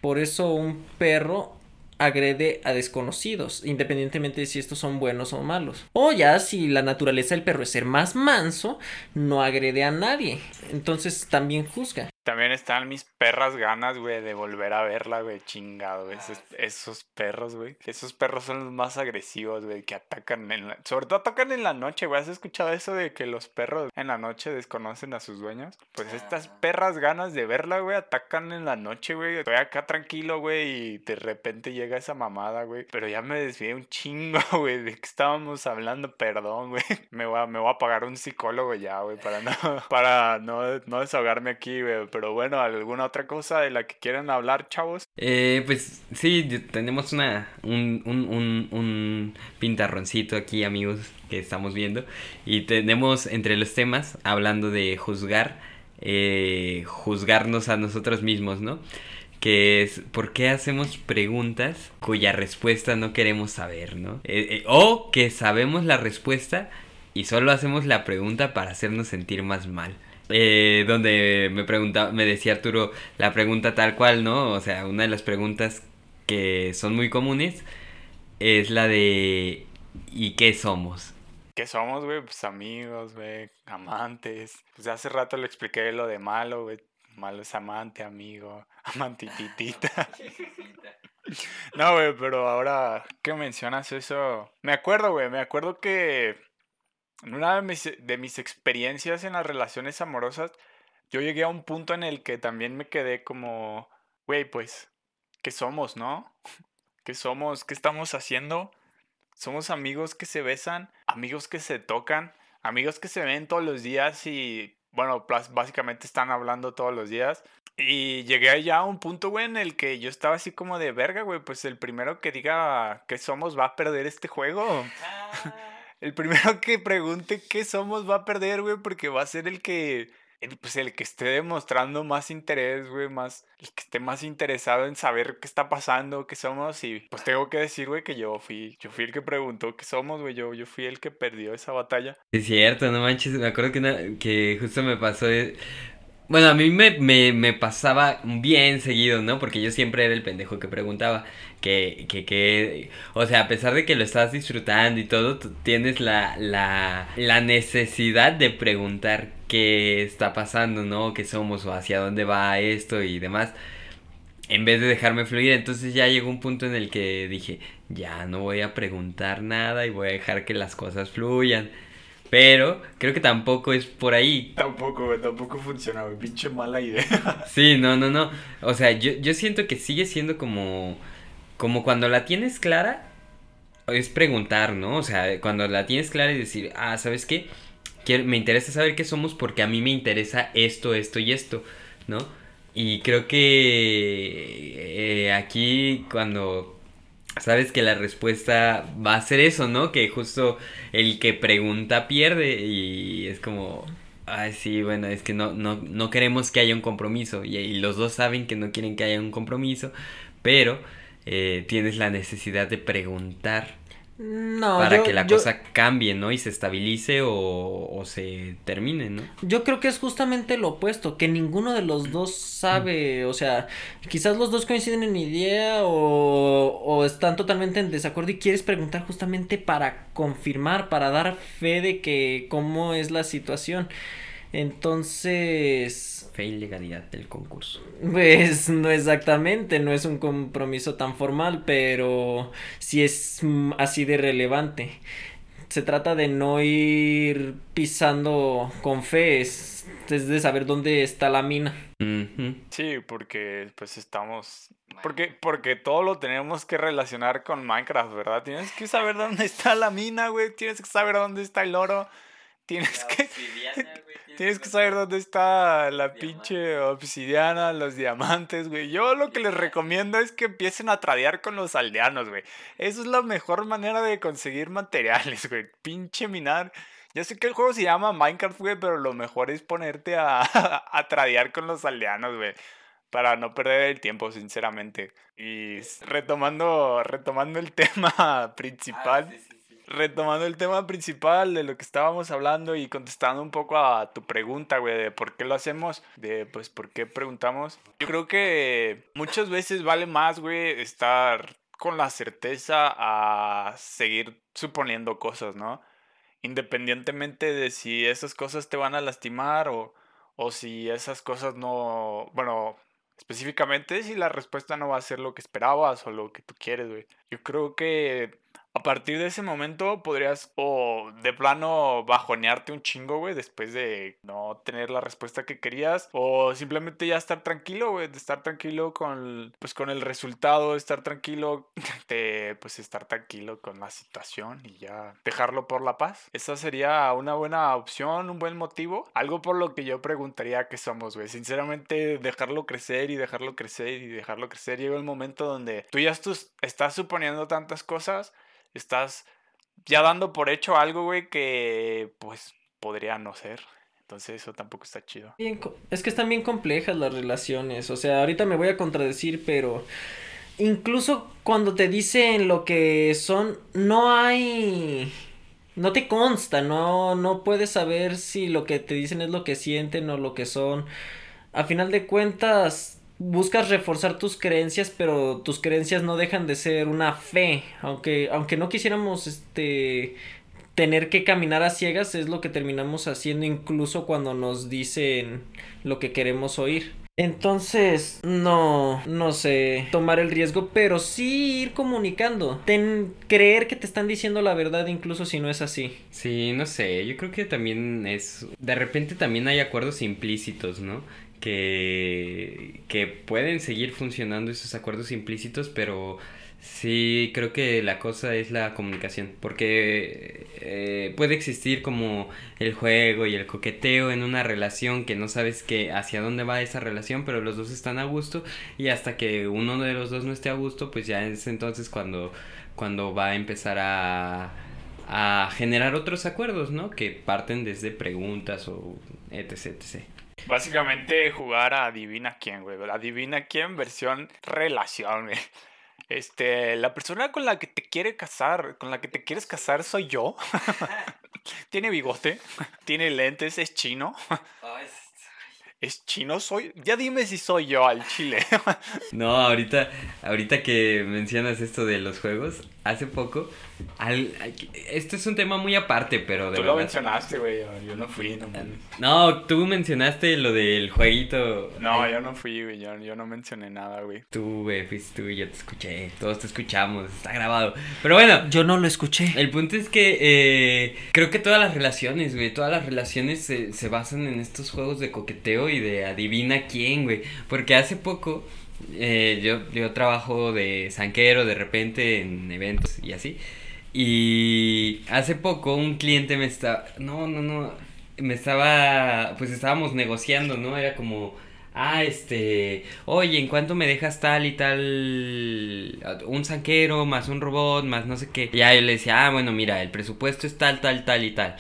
Por eso un perro agrede a desconocidos, independientemente de si estos son buenos o malos. O ya si la naturaleza del perro es ser más manso, no agrede a nadie. Entonces también juzga. También están mis perras ganas, güey, de volver a verla, güey, chingado. Esos, esos perros, güey. Esos perros son los más agresivos, güey, que atacan en la... Sobre todo atacan en la noche, güey. ¿Has escuchado eso de que los perros en la noche desconocen a sus dueños? Pues estas perras ganas de verla, güey, atacan en la noche, güey. Estoy acá tranquilo, güey, y de repente llega esa mamada, güey. Pero ya me desvié un chingo, [LAUGHS] güey, de que estábamos hablando, perdón, güey. [LAUGHS] Me voy a, me voy a pagar un psicólogo ya, güey, para no, [LAUGHS] para no, no desahogarme aquí, güey pero bueno, ¿alguna otra cosa de la que quieran hablar, chavos? Eh, pues sí, tenemos una, un, un, un, pintarroncito aquí, amigos, que estamos viendo. Y tenemos entre los temas, hablando de juzgar, eh, juzgarnos a nosotros mismos, ¿no? Que es por qué hacemos preguntas cuya respuesta no queremos saber, ¿no? Eh, o que sabemos la respuesta y solo hacemos la pregunta para hacernos sentir más mal. Eh, donde me preguntaba, me decía Arturo la pregunta tal cual, ¿no? O sea, una de las preguntas que son muy comunes es la de ¿y qué somos? ¿Qué somos, güey? Pues amigos, güey, amantes. Pues hace rato le expliqué lo de malo, güey. Malo es amante, amigo, [LAUGHS] amantititita. [LAUGHS] no, güey, pero ahora que mencionas eso, me acuerdo, güey, me acuerdo que en una de mis, de mis experiencias en las relaciones amorosas, yo llegué a un punto en el que también me quedé como, güey, pues, ¿qué somos, no? [LAUGHS] ¿Qué somos? ¿Qué estamos haciendo? Somos amigos que se besan, amigos que se tocan, amigos que se ven todos los días y, bueno, básicamente están hablando todos los días. Y llegué allá a un punto, güey, en el que yo estaba así como de verga, güey, pues el primero que diga que somos va a perder este juego. Ah. [LAUGHS] El primero que pregunte qué somos va a perder, güey, porque va a ser el que, pues el que esté demostrando más interés, güey, más, el que esté más interesado en saber qué está pasando, qué somos, y pues tengo que decir, güey, que yo fui, yo fui el que preguntó qué somos, güey, yo, yo fui el que perdió esa batalla. Es cierto, no manches, me acuerdo que, que justo me pasó, Bueno, a mí me, me, me, pasaba bien seguido, ¿no? Porque yo siempre era el pendejo que preguntaba. Que, que, que, o sea, a pesar de que lo estás disfrutando y todo, tienes la, la, la necesidad de preguntar qué está pasando, ¿no? ¿Qué somos o hacia dónde va esto y demás? En vez de dejarme fluir, entonces ya llegó un punto en el que dije, ya no voy a preguntar nada y voy a dejar que las cosas fluyan. Pero creo que tampoco es por ahí. Tampoco, tampoco funciona. Pinche mala idea. [LAUGHS] Sí, no, no, no. O sea, yo, yo siento que sigue siendo como. Como cuando la tienes clara, es preguntar, ¿no? O sea, cuando la tienes clara y decir, ah, ¿sabes qué? Me interesa saber qué somos porque a mí me interesa esto, esto y esto, ¿no? Y creo que eh, aquí cuando sabes que la respuesta va a ser eso, ¿no? Que justo el que pregunta pierde y es como, ay, sí, bueno, es que no, no, no queremos que haya un compromiso y, los dos saben que no quieren que haya un compromiso, pero eh, tienes la necesidad de preguntar no, para que la cosa cambie, ¿no? Y se estabilice o, se termine, ¿no? Yo creo que es justamente lo opuesto, que ninguno de los dos sabe, o sea, quizás los dos coinciden en idea o, o están totalmente en desacuerdo y quieres preguntar justamente para confirmar, para dar fe de que cómo es la situación. Entonces... Fe y legalidad del concurso. Pues no exactamente, no es un compromiso tan formal, pero sí es mm, así de relevante. Se trata de no ir pisando con fe, es, de saber dónde está la mina. Sí, porque pues estamos... Porque, porque todo lo tenemos que relacionar con Minecraft, ¿verdad? Tienes que saber dónde está la mina, güey. Tienes que saber dónde está el oro. [LAUGHS] Tienes que... Tienes que saber dónde está la pinche obsidiana, los diamantes, güey. Yo lo que les recomiendo es que empiecen a tradear con los aldeanos, güey. Esa es la mejor manera de conseguir materiales, [LAUGHS] güey. Pinche minar. Ya sé que el juego se llama Minecraft, güey, pero lo mejor es ponerte a, [LAUGHS] a tradear con los aldeanos, güey. Para no perder el tiempo, sinceramente. Y retomando, retomando el tema principal. Ah, retomando el tema principal de lo que estábamos hablando y contestando un poco a tu pregunta, güey, de por qué lo hacemos, de pues por qué preguntamos. Yo creo que muchas veces vale más, güey, estar con la certeza a seguir suponiendo cosas, ¿no? Independientemente de si esas cosas te van a lastimar o, o si esas cosas no, bueno, específicamente si la respuesta no va a ser lo que esperabas o lo que tú quieres, güey. Yo creo que a partir de ese momento podrías o de plano bajonearte un chingo, güey, después de no tener la respuesta que querías o simplemente ya estar tranquilo, güey, de estar tranquilo con pues con el resultado, estar tranquilo [LAUGHS] de pues estar tranquilo con la situación y ya dejarlo por la paz. Esa sería una buena opción, un buen motivo, algo por lo que yo preguntaría que somos, güey. Sinceramente dejarlo crecer y dejarlo crecer y dejarlo crecer llega el momento donde tú ya estás suponiendo tantas cosas estás ya dando por hecho algo, güey, que pues podría no ser. Entonces eso tampoco está chido. es que están bien complejas las relaciones. O sea, ahorita me voy a contradecir, pero incluso cuando te dicen lo que son, no hay... No te consta, no, no puedes saber si lo que te dicen es lo que sienten o lo que son. A final de cuentas, buscas reforzar tus creencias, pero tus creencias no dejan de ser una fe, aunque aunque no quisiéramos este tener que caminar a ciegas es lo que terminamos haciendo incluso cuando nos dicen lo que queremos oír. Entonces, no, no sé, tomar el riesgo, pero sí ir comunicando. Ten, creer que te están diciendo la verdad incluso si no es así. Sí, no sé, yo creo que también es, de repente también hay acuerdos implícitos, ¿no? Que, que pueden seguir funcionando esos acuerdos implícitos, pero sí creo que la cosa es la comunicación, porque eh, puede existir como el juego y el coqueteo en una relación que no sabes que hacia dónde va esa relación, pero los dos están a gusto y hasta que uno de los dos no esté a gusto, pues ya es entonces cuando, cuando va a empezar a, a generar otros acuerdos, ¿no? Que parten desde preguntas o etc, etc. Básicamente jugar a adivina quién, güey. Adivina quién versión relación, güey. Este, la persona con la que te quiere casar, con la que te quieres casar soy yo. [LAUGHS] tiene bigote, tiene lentes, es chino. ¿Es chino? Soy. Ya dime si soy yo al chile. [LAUGHS] no, ahorita, ahorita que mencionas esto de los juegos, hace poco. Al, esto es un tema muy aparte, pero de Tú lo mencionaste, güey. Yo, no fui, no No, tú mencionaste lo del jueguito. No, yo no fui, güey. Yo, no mencioné nada, güey. Tú, güey, fuiste tú y yo te escuché. Todos te escuchamos. Está grabado. Pero bueno. Yo no lo escuché. El punto es que eh, creo que todas las relaciones, güey. Todas las relaciones se, se basan en estos juegos de coqueteo y de adivina quién, güey. Porque hace poco. Eh, yo, yo trabajo de sanquero de repente en eventos y así. Y hace poco un cliente me estaba, no, no, no, me estaba, pues estábamos negociando, ¿no? Era como, ah, este, oye, ¿en cuánto me dejas tal y tal, un sanquero más un robot más no sé qué? Y ya yo le decía, ah, bueno, mira, el presupuesto es tal, tal, tal y tal.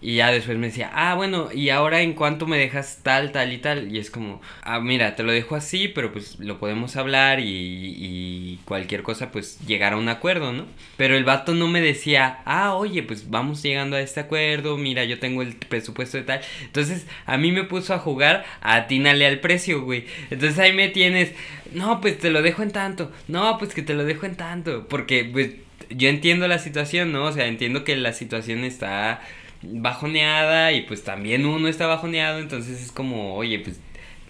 Y ya después me decía, ah, bueno, y ahora en cuánto me dejas tal, tal y tal. Y es como, ah, mira, te lo dejo así, pero pues lo podemos hablar y, y cualquier cosa, pues llegar a un acuerdo, ¿no? Pero el vato no me decía, ah, oye, pues vamos llegando a este acuerdo, mira, yo tengo el presupuesto de tal. Entonces a mí me puso a jugar, atínale al precio, güey. Entonces ahí me tienes, no, pues te lo dejo en tanto, no, pues que te lo dejo en tanto. Porque, pues, yo entiendo la situación, ¿no? O sea, entiendo que la situación está bajoneada y pues también uno está bajoneado, entonces es como, oye, pues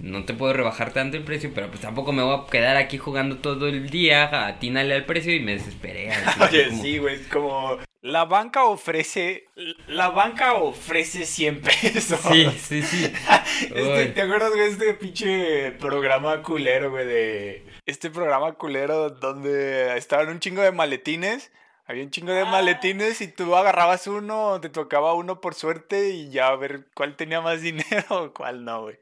no te puedo rebajar tanto el precio, pero pues tampoco me voy a quedar aquí jugando todo el día, atínale al precio y me desesperé. Oye, sí, güey, como la banca ofrece, la banca ofrece 100 pesos. Sí, sí, sí. [LAUGHS] Este, ¿Te acuerdas de este pinche programa culero, güey, de... Este programa culero donde estaban un chingo de maletines había un chingo de ah. maletines y tú agarrabas uno, te tocaba uno por suerte y ya a ver cuál tenía más [LAUGHS] dinero o cuál no, güey.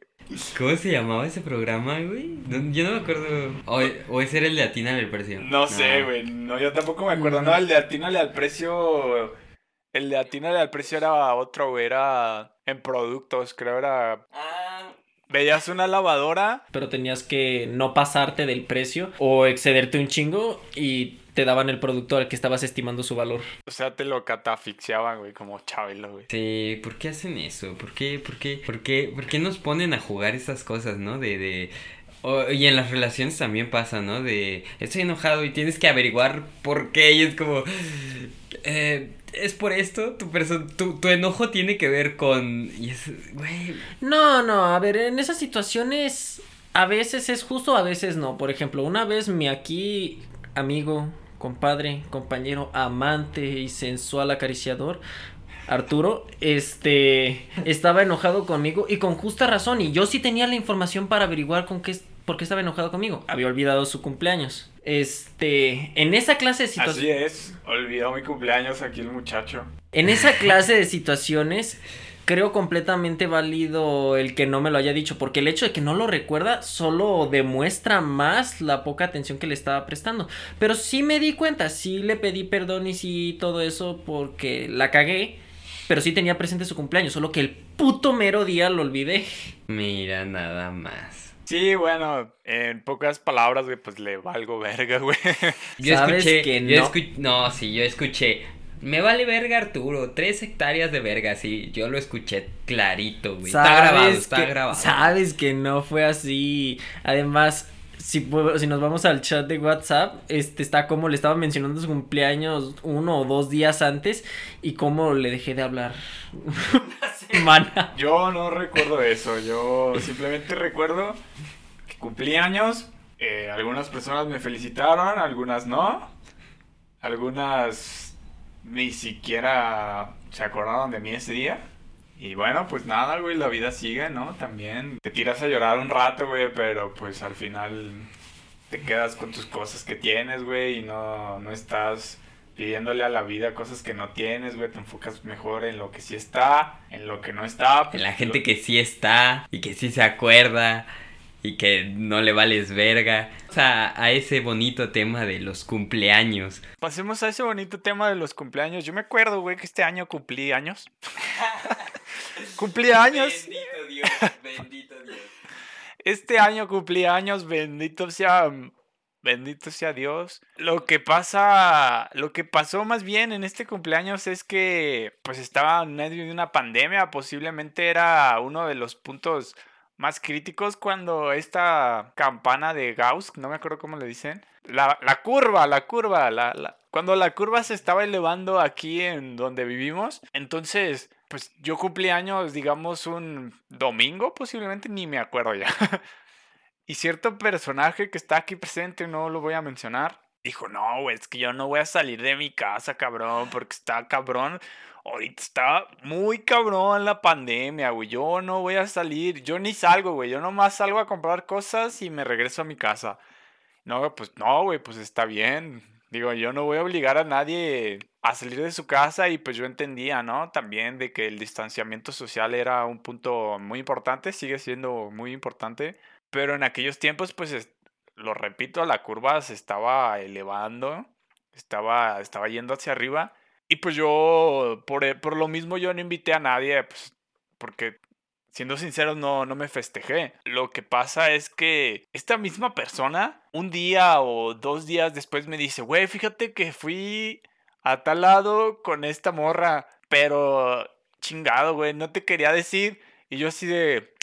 ¿Cómo se llamaba ese programa, güey? yo no me acuerdo. O, ese era el de Atínale al precio. No, sé, güey. No, yo tampoco me acuerdo. No, el de Atínale al precio. El de Atínale al precio era otro, güey. Era en productos, creo era. Ah. Veías una lavadora. Pero tenías que no pasarte del precio o excederte un chingo y te daban el producto al que estabas estimando su valor. O sea, te lo catafixiaban, güey, como chabelo, güey. Sí, ¿por qué hacen eso? ¿Por qué, por qué, por qué, por qué nos ponen a jugar esas cosas, no? De, de... y en las relaciones también pasa, ¿no? De estoy enojado y tienes que averiguar por qué. Y es como. Eh, es por esto, tu, tu, tu, enojo tiene que ver con. Es. No, no, a ver, en esas situaciones. A veces es justo, a veces no. Por ejemplo, una vez mi aquí amigo compadre, compañero, amante y sensual acariciador, Arturo, este, estaba enojado conmigo y con justa razón. Y yo sí tenía la información para averiguar con qué, por qué estaba enojado conmigo. Había olvidado su cumpleaños. Este, en esa clase de situaciones. Así es, olvidó mi cumpleaños aquí el muchacho. En esa [LAUGHS] clase de situaciones creo completamente válido el que no me lo haya dicho, porque el hecho de que no lo recuerda solo demuestra más la poca atención que le estaba prestando. Pero sí me di cuenta, sí le pedí perdón y sí todo eso porque la cagué, pero sí tenía presente su cumpleaños, solo que el puto mero día lo olvidé. Mira, nada más. Sí, bueno, en pocas palabras, güey, pues le valgo verga, güey. [LAUGHS] Yo escuché, que no? no, sí, yo escuché, me vale verga Arturo, tres hectáreas de verga, sí, yo lo escuché clarito, güey. Está grabado, está grabado. Sabes que no fue así. Además, si, si nos vamos al chat de WhatsApp, este está como le estaba mencionando su cumpleaños uno o dos días antes y cómo le dejé de hablar una [LAUGHS] semana. Yo no recuerdo eso, yo simplemente recuerdo que cumplí años, eh, algunas personas me felicitaron, algunas no, algunas ni siquiera se acordaron de mí ese día. Y bueno, pues nada, güey, la vida sigue, ¿no? También te tiras a llorar un rato, güey, pero pues al final te quedas con tus cosas que tienes, güey, y no, no estás pidiéndole a la vida cosas que no tienes, güey, te enfocas mejor en lo que sí está, en lo que no está. en la gente que sí está y que sí se acuerda y que no le vales verga. O sea, a ese bonito tema de los cumpleaños. Pasemos a ese bonito tema de los cumpleaños. Yo me acuerdo, güey, que este año cumplí años. [LAUGHS] cumplí años. Bendito Dios, bendito Dios. Este año cumplí años, bendito sea bendito sea Dios. Lo que pasa, lo que pasó más bien en este cumpleaños es que pues estaba en medio de una pandemia, posiblemente era uno de los puntos más críticos cuando esta campana de Gauss, no me acuerdo cómo le dicen, la, la curva, la curva, la, la, cuando la curva se estaba elevando aquí en donde vivimos, entonces, pues yo cumplí años, digamos, un domingo, posiblemente, ni me acuerdo ya. [LAUGHS] y cierto personaje que está aquí presente, no lo voy a mencionar, dijo, no, es que yo no voy a salir de mi casa, cabrón, porque está cabrón. Ahorita está muy cabrón la pandemia, güey. Yo no voy a salir, yo ni salgo, güey. Yo nomás salgo a comprar cosas y me regreso a mi casa. No, pues no, güey, pues está bien. Digo, yo no voy a obligar a nadie a salir de su casa y pues yo entendía, ¿no? También de que el distanciamiento social era un punto muy importante, sigue siendo muy importante, pero en aquellos tiempos pues lo repito, la curva se estaba elevando, estaba, estaba yendo hacia arriba y pues yo, por, e, por lo mismo yo no invité a nadie, pues porque siendo sincero, no, no me festejé. Lo que pasa es que esta misma persona, un día o dos días después me dice, güey, fíjate que fui a tal lado con esta morra, pero chingado, güey, no te quería decir. Y yo así de,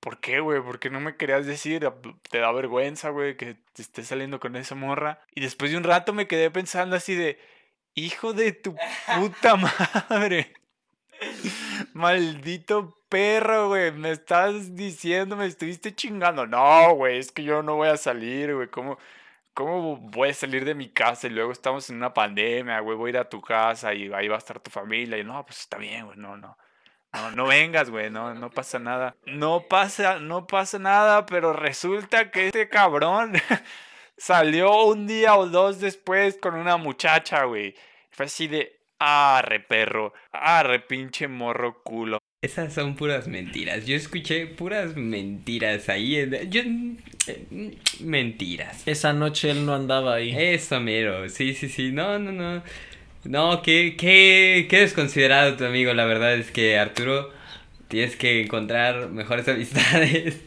¿por qué, güey? ¿Por qué no me querías decir? Te da vergüenza, güey, que te estés saliendo con esa morra. Y después de un rato me quedé pensando así de, hijo de tu puta [LAUGHS] madre. Maldito perro, güey. Me estás diciendo, me estuviste chingando. No, güey, es que yo no voy a salir, güey. ¿Cómo, ¿Cómo voy a salir de mi casa y luego estamos en una pandemia, güey? Voy a ir a tu casa y ahí va a estar tu familia. Y no, pues está bien, güey. No, no. No, no vengas, güey, no, no pasa nada. No pasa, no pasa nada, pero resulta que este cabrón [LAUGHS] salió un día o dos después con una muchacha, güey. Fue así de, arre perro, arre pinche morro culo. Esas son puras mentiras. Yo escuché puras mentiras ahí. Yo, eh, mentiras. Esa noche él no andaba ahí. Eso, mero. Sí, sí, sí. No, no, no. No, qué, qué, qué desconsiderado tu amigo. La verdad es que Arturo, tienes que encontrar mejores [LAUGHS] amistades.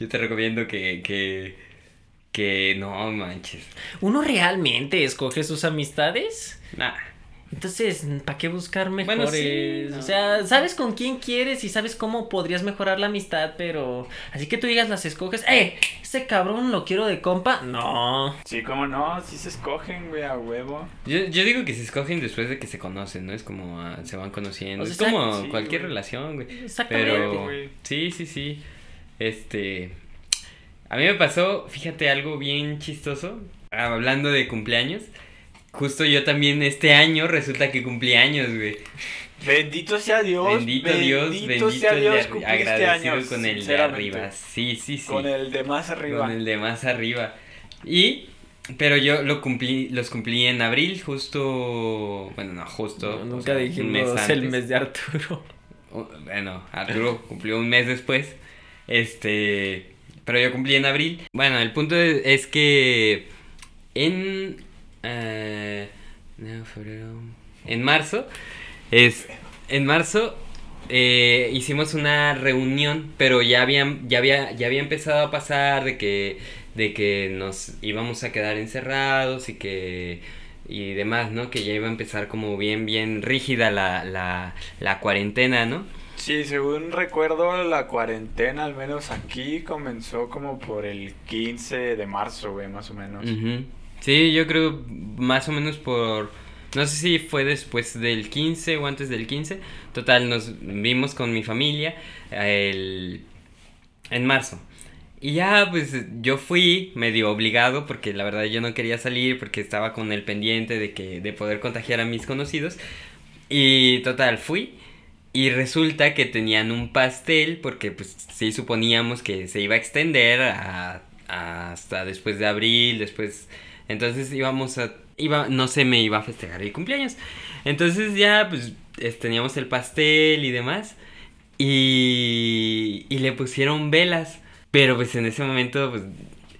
Yo te recomiendo que, que, que no manches. ¿Uno realmente escoge sus amistades? Nah. Entonces, ¿para qué buscar mejores? O sea, sabes con quién quieres y sabes cómo podrías mejorar la amistad, pero así que tú digas las escoges, ¡eh! Ese cabrón lo quiero de compa. No. Sí, cómo no, sí se escogen, güey, a huevo. Yo, yo digo que se escogen después de que se conocen, ¿no? Es como ah, se van conociendo. es como cualquier relación, güey. Exactamente. Pero, sí, sí, sí. Este. A mí me pasó, fíjate, algo bien chistoso. Hablando de cumpleaños. Justo yo también este año resulta que cumplí años, güey. Bendito sea Dios. Bendito, Dios, bendito sea Dios, este agradecido este con el de arriba. Sí, sí, sí. Con el de más arriba. Con el de más arriba. Y pero yo lo cumplí, los cumplí en abril, justo, bueno, no, justo. nunca dijimos el mes de Arturo. Bueno, Arturo cumplió un mes después. Este, pero yo cumplí en abril. Bueno, el punto es que en eh, en marzo. Es, en marzo eh, hicimos una reunión, pero ya, habían, ya, había, ya había empezado a pasar de que, de que nos íbamos a quedar encerrados y que y demás, ¿no? Que ya iba a empezar como bien, bien rígida la, la, la cuarentena, ¿no? Sí, según recuerdo, la cuarentena, al menos aquí, comenzó como por el 15 de marzo, güey, más o menos. Sí, yo creo más o menos por... No sé si fue después del 15 o antes del 15. Total, nos vimos con mi familia el... en marzo. Y ya, pues yo fui medio obligado porque la verdad yo no quería salir porque estaba con el pendiente de que de poder contagiar a mis conocidos. Y total, fui. Y resulta que tenían un pastel porque pues sí suponíamos que se iba a extender hasta después de abril, después entonces íbamos a... Iba, no se me iba a festejar el cumpleaños. Entonces ya pues teníamos el pastel y demás. Y, y le pusieron velas. Pero pues en ese momento pues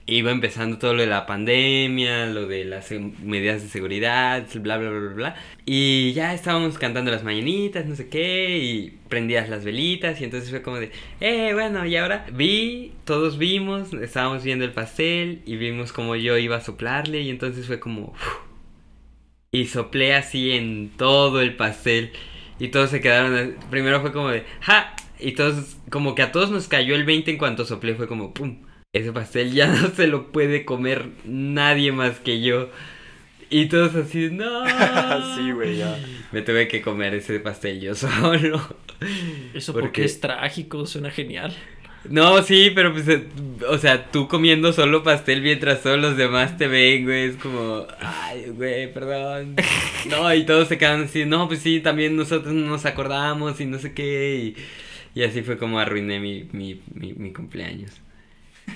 iba empezando todo lo de la pandemia, lo de las medidas de seguridad, bla, bla, bla, bla, Y ya estábamos cantando las mañanitas, no sé qué, y prendías las velitas, y entonces fue como de, eh, bueno, y ahora vi, todos vimos, estábamos viendo el pastel, y vimos como yo iba a soplarle, y entonces fue como, y soplé así en todo el pastel. Y todos se quedaron. Primero fue como de, ¡ja! Y todos, como que a todos nos cayó el 20 en cuanto soplé, fue como, ¡pum! Ese pastel ya [LAUGHS] no se lo puede comer nadie más que yo. Y todos así, no. [LAUGHS] sí, güey, ya. Me tuve que comer ese pastel yo [LAUGHS] solo. Eso porque, es trágico, suena genial. No, sí, pero pues, eh, o sea, tú comiendo solo pastel mientras todos los demás te ven, güey, es como, ay, güey, perdón. No, y todos se quedan así, no, pues sí, también nosotros nos acordamos y no sé qué, y, así fue como arruiné mi, mi, mi, cumpleaños.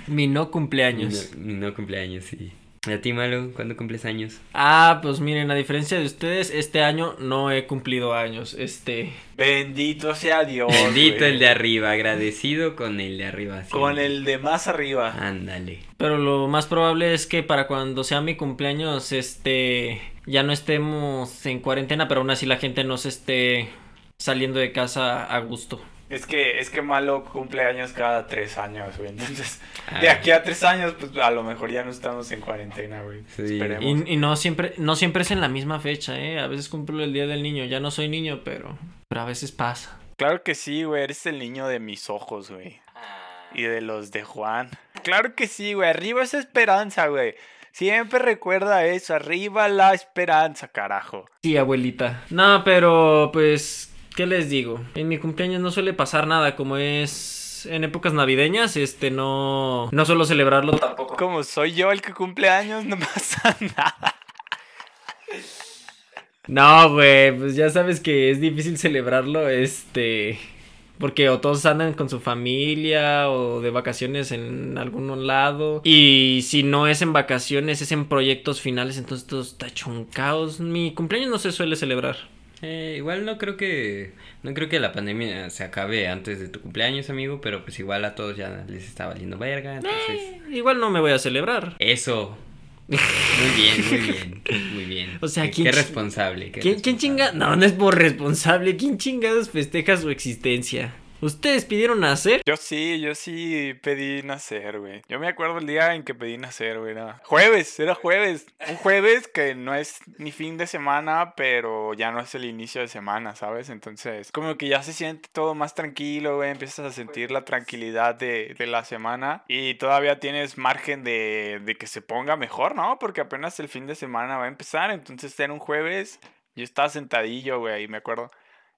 Mi no cumpleaños. Mi no, mi no cumpleaños, sí. ¿Y a ti, Malo? ¿Cuándo cumples años? Ah, pues miren, a diferencia de ustedes, este año no he cumplido años. Este. Bendito sea Dios. Bendito el de arriba, agradecido con el de arriba. Con el de más arriba. Ándale. Pero lo más probable es que para cuando sea mi cumpleaños, este. Ya no estemos en cuarentena, pero aún así la gente no se esté saliendo de casa a gusto. Es que, es que malo cumpleaños cada tres años, güey. Entonces, de ah. aquí a tres años, pues a lo mejor ya no estamos en cuarentena, güey. Esperemos. Y, no siempre, no siempre es en la misma fecha, eh. A veces cumplo el día del niño. Ya no soy niño, pero, pero a veces pasa. Claro que sí, güey. Eres el niño de mis ojos, güey. Ah. Y de los de Juan. Claro que sí, güey. Arriba es esperanza, güey. Siempre recuerda eso, arriba la esperanza, carajo. Sí, abuelita. No, pero pues ¿qué les digo? En mi cumpleaños no suele pasar nada, como es en épocas navideñas, este no no suelo celebrarlo tampoco. Como soy yo el que cumple años, no [LAUGHS] pasa nada. No, güey, pues ya sabes que es difícil celebrarlo, este, porque o todos andan con su familia o de vacaciones en algún lado. Y si no es en vacaciones, es en proyectos finales, entonces todo está hecho un caos. Mi cumpleaños no se suele celebrar. Eh, igual no creo que no creo que la pandemia se acabe antes de tu cumpleaños, amigo, pero pues igual a todos ya les está valiendo verga, entonces eh, igual no me voy a celebrar. Eso. Muy bien, muy bien, muy bien. [LAUGHS] O sea, qué, responsable. ¿quién, ¿Quién chinga? No, no es por responsable. ¿Quién chingados festeja su existencia? ¿Ustedes pidieron nacer? Yo sí, yo sí pedí nacer, güey. Yo me acuerdo el día en que pedí nacer, güey. Era jueves, era jueves. Un jueves que no es ni fin de semana, pero ya no es el inicio de semana, ¿sabes? Entonces, como que ya se siente todo más tranquilo, güey. Empiezas a sentir la tranquilidad de, de la semana y todavía tienes margen de, de que se ponga mejor, ¿no? Porque apenas el fin de semana va a empezar. Entonces, era un jueves. Yo estaba sentadillo, güey, y me acuerdo.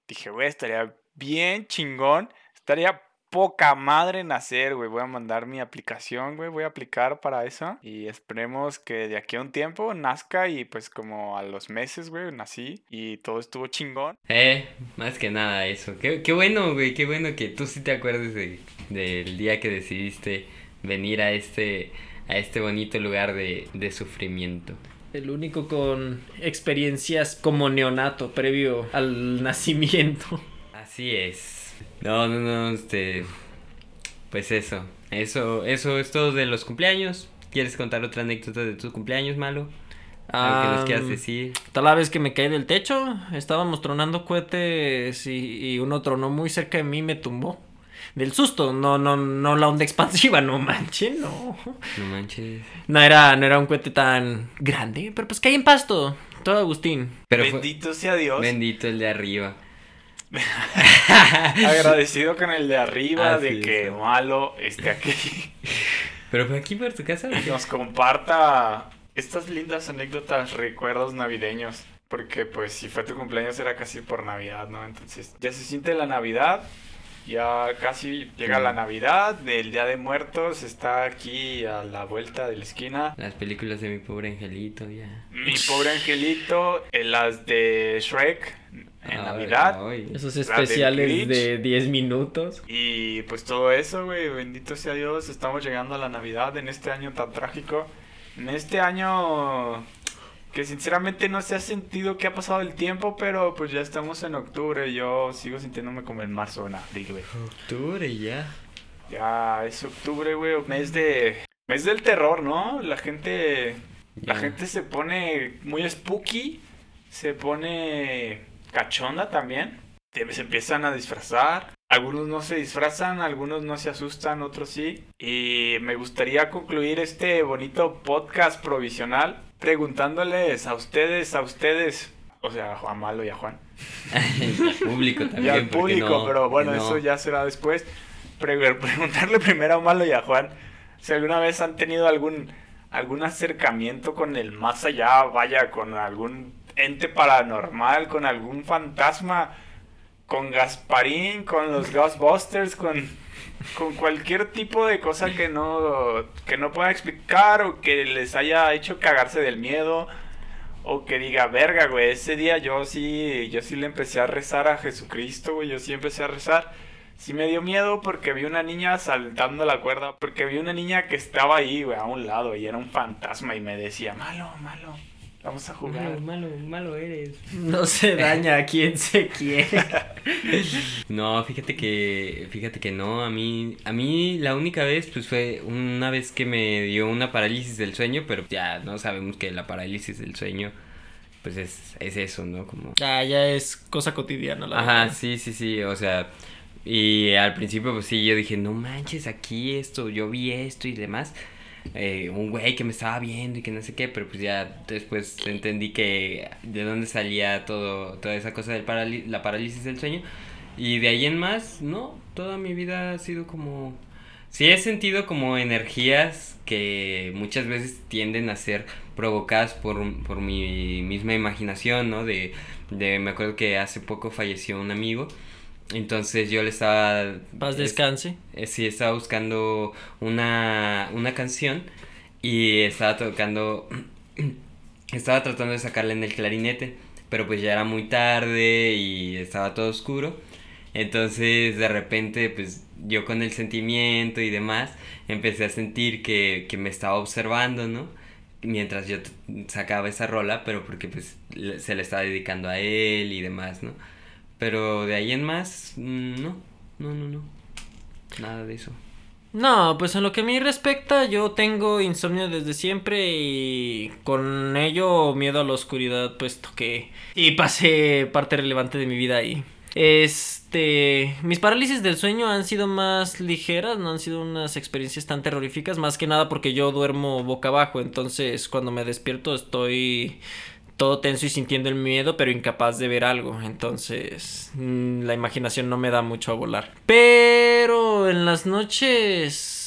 Dije, güey, estaría bien chingón. Estaría poca madre nacer, güey. Voy a mandar mi aplicación, güey. Voy a aplicar para eso. Y esperemos que de aquí a un tiempo nazca. Y pues como a los meses, güey, nací. Y todo estuvo chingón. Eh, más que nada eso. Qué, qué bueno, güey. Qué bueno que tú sí te acuerdes de, del día que decidiste venir a este, a este bonito lugar de, de sufrimiento. El único con experiencias como neonato previo al [LAUGHS] nacimiento. Así es. No, no, no, este. Pues eso. Eso, eso es todo de los cumpleaños. ¿Quieres contar otra anécdota de tu cumpleaños, malo? Algo que nos quieras decir. Tal la vez que me caí del techo, estábamos tronando cohetes y, uno tronó muy cerca de mí y me tumbó. Del susto, no, no, no la onda expansiva, [LAUGHS] no manches, no. No manches. No era, no era un cohete tan grande, pero pues caí en pasto. Todo Agustín. Bendito sea Dios. Bendito el de arriba. [LAUGHS] Agradecido con el de arriba de que Malo esté aquí. [LAUGHS] Pero fue aquí por tu casa. Nos comparta estas lindas anécdotas, recuerdos navideños. Porque pues si fue tu cumpleaños era casi por Navidad, ¿no? Entonces ya se siente la Navidad. Ya casi llega la Navidad, el Día de Muertos está aquí a la vuelta de la esquina. Las películas de mi pobre angelito, ya. Mi pobre angelito, eh, las de Shrek, en Navidad. Esos especiales de, 10 minutos. Y pues todo eso, güey, bendito sea Dios, estamos llegando a la Navidad en este año tan trágico. En este año que sinceramente no se ha sentido que ha pasado el tiempo, pero pues ya estamos en octubre, yo sigo sintiéndome como en marzo o en abril, güey. Octubre ya. Ya, es octubre, güey, mes de... Mes del terror, ¿no? La gente... La gente se pone muy spooky, se pone cachonda también. Se empiezan a disfrazar. Algunos no se disfrazan, algunos no se asustan, otros sí. Y me gustaría concluir este bonito podcast provisional preguntándoles a ustedes, a ustedes, o sea, a Juan Malo y a Juan. y [LAUGHS] al público también. Y al público, pero bueno, eso ya será después. [LAUGHS] preguntarle primero a Malo y a Juan si alguna vez han tenido algún, algún acercamiento con el más allá, vaya, con algún ente paranormal, con algún fantasma, con Gasparín, con los Ghostbusters, con, con cualquier tipo de cosa que no, que no pueda explicar o que les haya hecho cagarse del miedo o que diga, verga, güey, ese día yo sí, yo sí le empecé a rezar a Jesucristo, güey, yo sí empecé a rezar. Sí me dio miedo porque vi una niña saltando la cuerda, porque vi una niña que estaba ahí, güey, a un lado y era un fantasma y me decía, malo, malo, vamos a jugar. Malo, malo, malo eres. [LAUGHS] No se [LAUGHS] daña a quien se quiere. [LAUGHS] no, fíjate que, fíjate que no, a mí, a mí la única vez, pues fue una vez que me dio una parálisis del sueño, pero ya no sabemos que la parálisis del sueño pues es, es eso, ¿no? Como... Ah, ya es cosa cotidiana, la Ajá, sí, sí, sí, o sea, y al principio, pues sí, yo dije, no manches, aquí esto, yo vi esto y demás. Eh, un güey que me estaba viendo y que no sé qué, pero pues ya después entendí que de dónde salía todo, toda esa cosa de la parálisis del sueño. Y de ahí en más, no, toda mi vida ha sido como... Sí he sentido como energías que muchas veces tienden a ser provocadas por, por mi misma imaginación, ¿no? De, de, me acuerdo que hace poco falleció un amigo entonces yo le estaba... Paz descanse. Eh, sí, estaba buscando una, una canción y estaba tocando... [CLEARS THROAT] estaba tratando de sacarla en el clarinete, pero pues ya era muy tarde y estaba todo oscuro. Entonces de repente pues yo con el sentimiento y demás empecé a sentir que, que me estaba observando, ¿no? Mientras yo sacaba esa rola, pero porque pues se le estaba dedicando a él y demás, ¿no? Pero de ahí en más, mm, no, no, no, no. Nada de eso. No, pues en lo que a mí respecta, yo tengo insomnio desde siempre y con ello miedo a la oscuridad, puesto que... Y pasé parte relevante de mi vida ahí. Este, mis parálisis del sueño han sido más ligeras, no han sido unas experiencias tan terroríficas, más que nada porque yo duermo boca abajo, entonces cuando me despierto estoy todo tenso y sintiendo el miedo, pero incapaz de ver algo. Entonces, mm, la imaginación no me da mucho a volar. Pero en las noches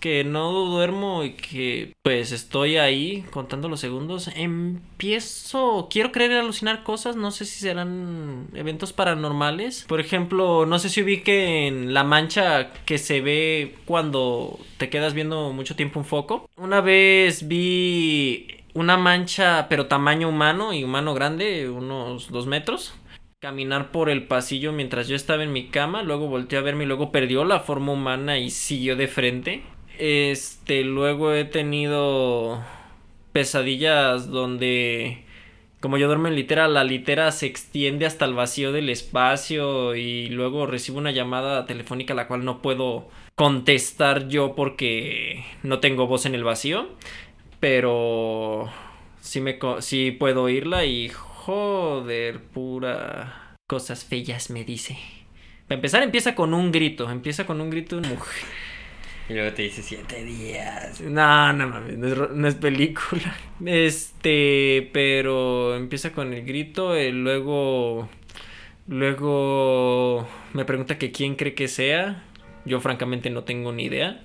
que no duermo y que pues estoy ahí contando los segundos, empiezo, quiero creer alucinar cosas, no sé si serán eventos paranormales. Por ejemplo, no sé si ubiquen la mancha que se ve cuando te quedas viendo mucho tiempo un foco. Una vez vi una mancha, pero tamaño humano y humano grande, unos dos metros. Caminar por el pasillo mientras yo estaba en mi cama, luego volteó a verme y luego perdió la forma humana y siguió de frente. Este, luego he tenido pesadillas donde como yo duermo en litera, la litera se extiende hasta el vacío del espacio y luego recibo una llamada telefónica la cual no puedo contestar yo porque no tengo voz en el vacío pero sí, me, sí puedo oírla y joder, pura cosas feas me dice. Para empezar empieza con un grito, empieza con un grito de una mujer. Y luego te dice siete días. No, no mames, no es, película. Este, pero empieza con el grito, y luego, luego me pregunta que quién cree que sea. Yo francamente no tengo ni idea.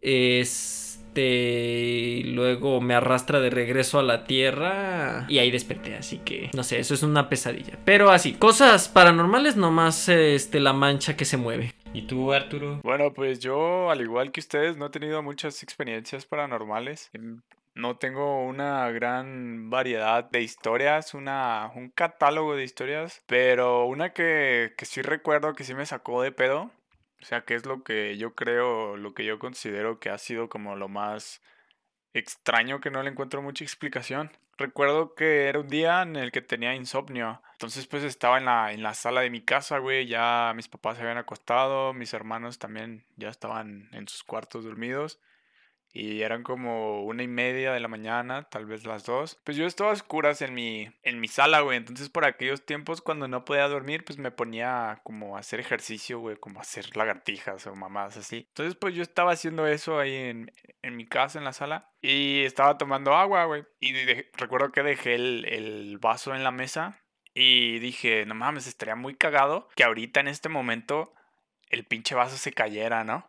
Es y este, luego me arrastra de regreso a la tierra y ahí desperté, así que no sé, eso es una pesadilla. Pero así, cosas paranormales nomás este la mancha que se mueve. ¿Y tú, Arturo? Bueno, pues yo, al igual que ustedes, no he tenido muchas experiencias paranormales. Em, no tengo una gran variedad de historias, una, un catálogo de historias, pero una que, que sí recuerdo que sí me sacó de pedo o sea, ¿qué es lo que yo creo, lo que yo considero que ha sido como lo más extraño que no le encuentro mucha explicación? Recuerdo que era un día en el que tenía insomnio. Entonces pues estaba en la, en la sala de mi casa, güey. Ya mis papás se habían acostado, mis hermanos también ya estaban en sus cuartos dormidos y eran como una y media de la mañana, tal vez las dos. Pues yo estaba a oscuras en mi, en mi sala, güey. Entonces por aquellos tiempos cuando no podía dormir, pues me ponía como a hacer ejercicio, güey, como a hacer lagartijas o mamadas así. Entonces pues yo estaba haciendo eso ahí en, en mi casa, en la sala. Y estaba tomando agua, güey. Y recuerdo que dejé el, el vaso en la mesa Y dije, no mames, estaría muy cagado que ahorita en este momento el pinche vaso se cayera, ¿no?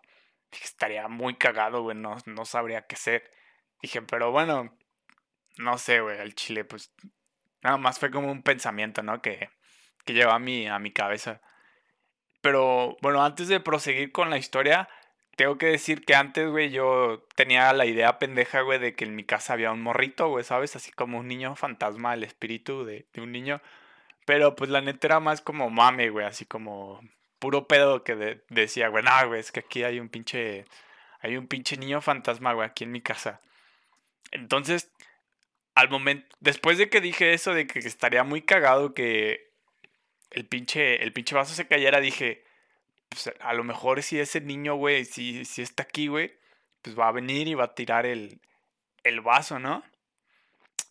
Dije, estaría muy cagado, güey, no, no sabría qué hacer. Dije, pero bueno, no sé, güey, el chile, pues nada más fue como un pensamiento, ¿no? Que, que lleva a mi, a mi cabeza. Pero bueno, antes de proseguir con la historia, tengo que decir que antes, güey, yo tenía la idea pendeja, güey, de que en mi casa había un morrito, güey, ¿sabes? Así como un niño fantasma, el espíritu de, de un niño. Pero pues la neta era más como mame, güey, así como puro pedo que decía, güey, no, güey, es que aquí hay un pinche, hay un pinche niño fantasma, güey, aquí en mi casa. Entonces, al momento, después de que dije eso de que estaría muy cagado que el pinche, el pinche vaso se cayera, dije, pues a lo mejor si ese niño, güey, si, si está aquí, güey, pues va a venir y va a tirar el, el vaso, ¿no?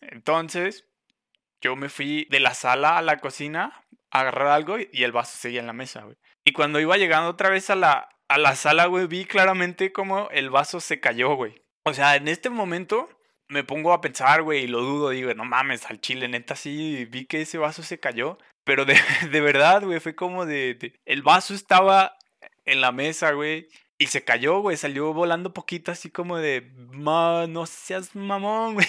Entonces, yo me fui de la sala a la cocina a agarrar algo y el vaso seguía en la mesa, güey. Y cuando iba llegando otra vez a la, a la sala, güey, vi claramente cómo el vaso se cayó, güey. O sea, en este momento me pongo a pensar, güey, y lo dudo, digo, no mames, al chile, neta, sí, vi que ese vaso se cayó. Pero de, [LAUGHS] de verdad, güey, fue como de, El vaso estaba en la mesa, güey. Y se cayó, güey, salió volando poquito, así como de, no seas mamón, [LAUGHS] güey.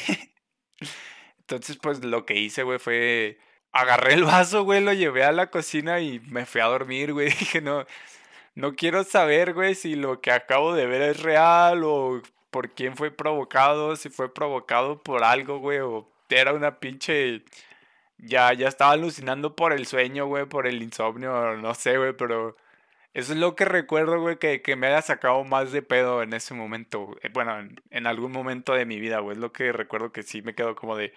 Entonces, pues lo que hice, güey, fue agarré el vaso, güey, lo llevé a la cocina y me fui a dormir, güey. [LAUGHS] Dije, no, no quiero saber, güey, si lo que acabo de ver es real o por quién fue provocado, si fue provocado por algo, güey, o era una pinche... Ya, ya estaba alucinando por el sueño, güey, por el insomnio, no sé, güey, pero... Eso es lo que recuerdo, güey, que, que, me haya sacado más de pedo en ese momento. Eh, bueno, en, en algún momento de mi vida, güey. Es lo que recuerdo que sí me quedo como de...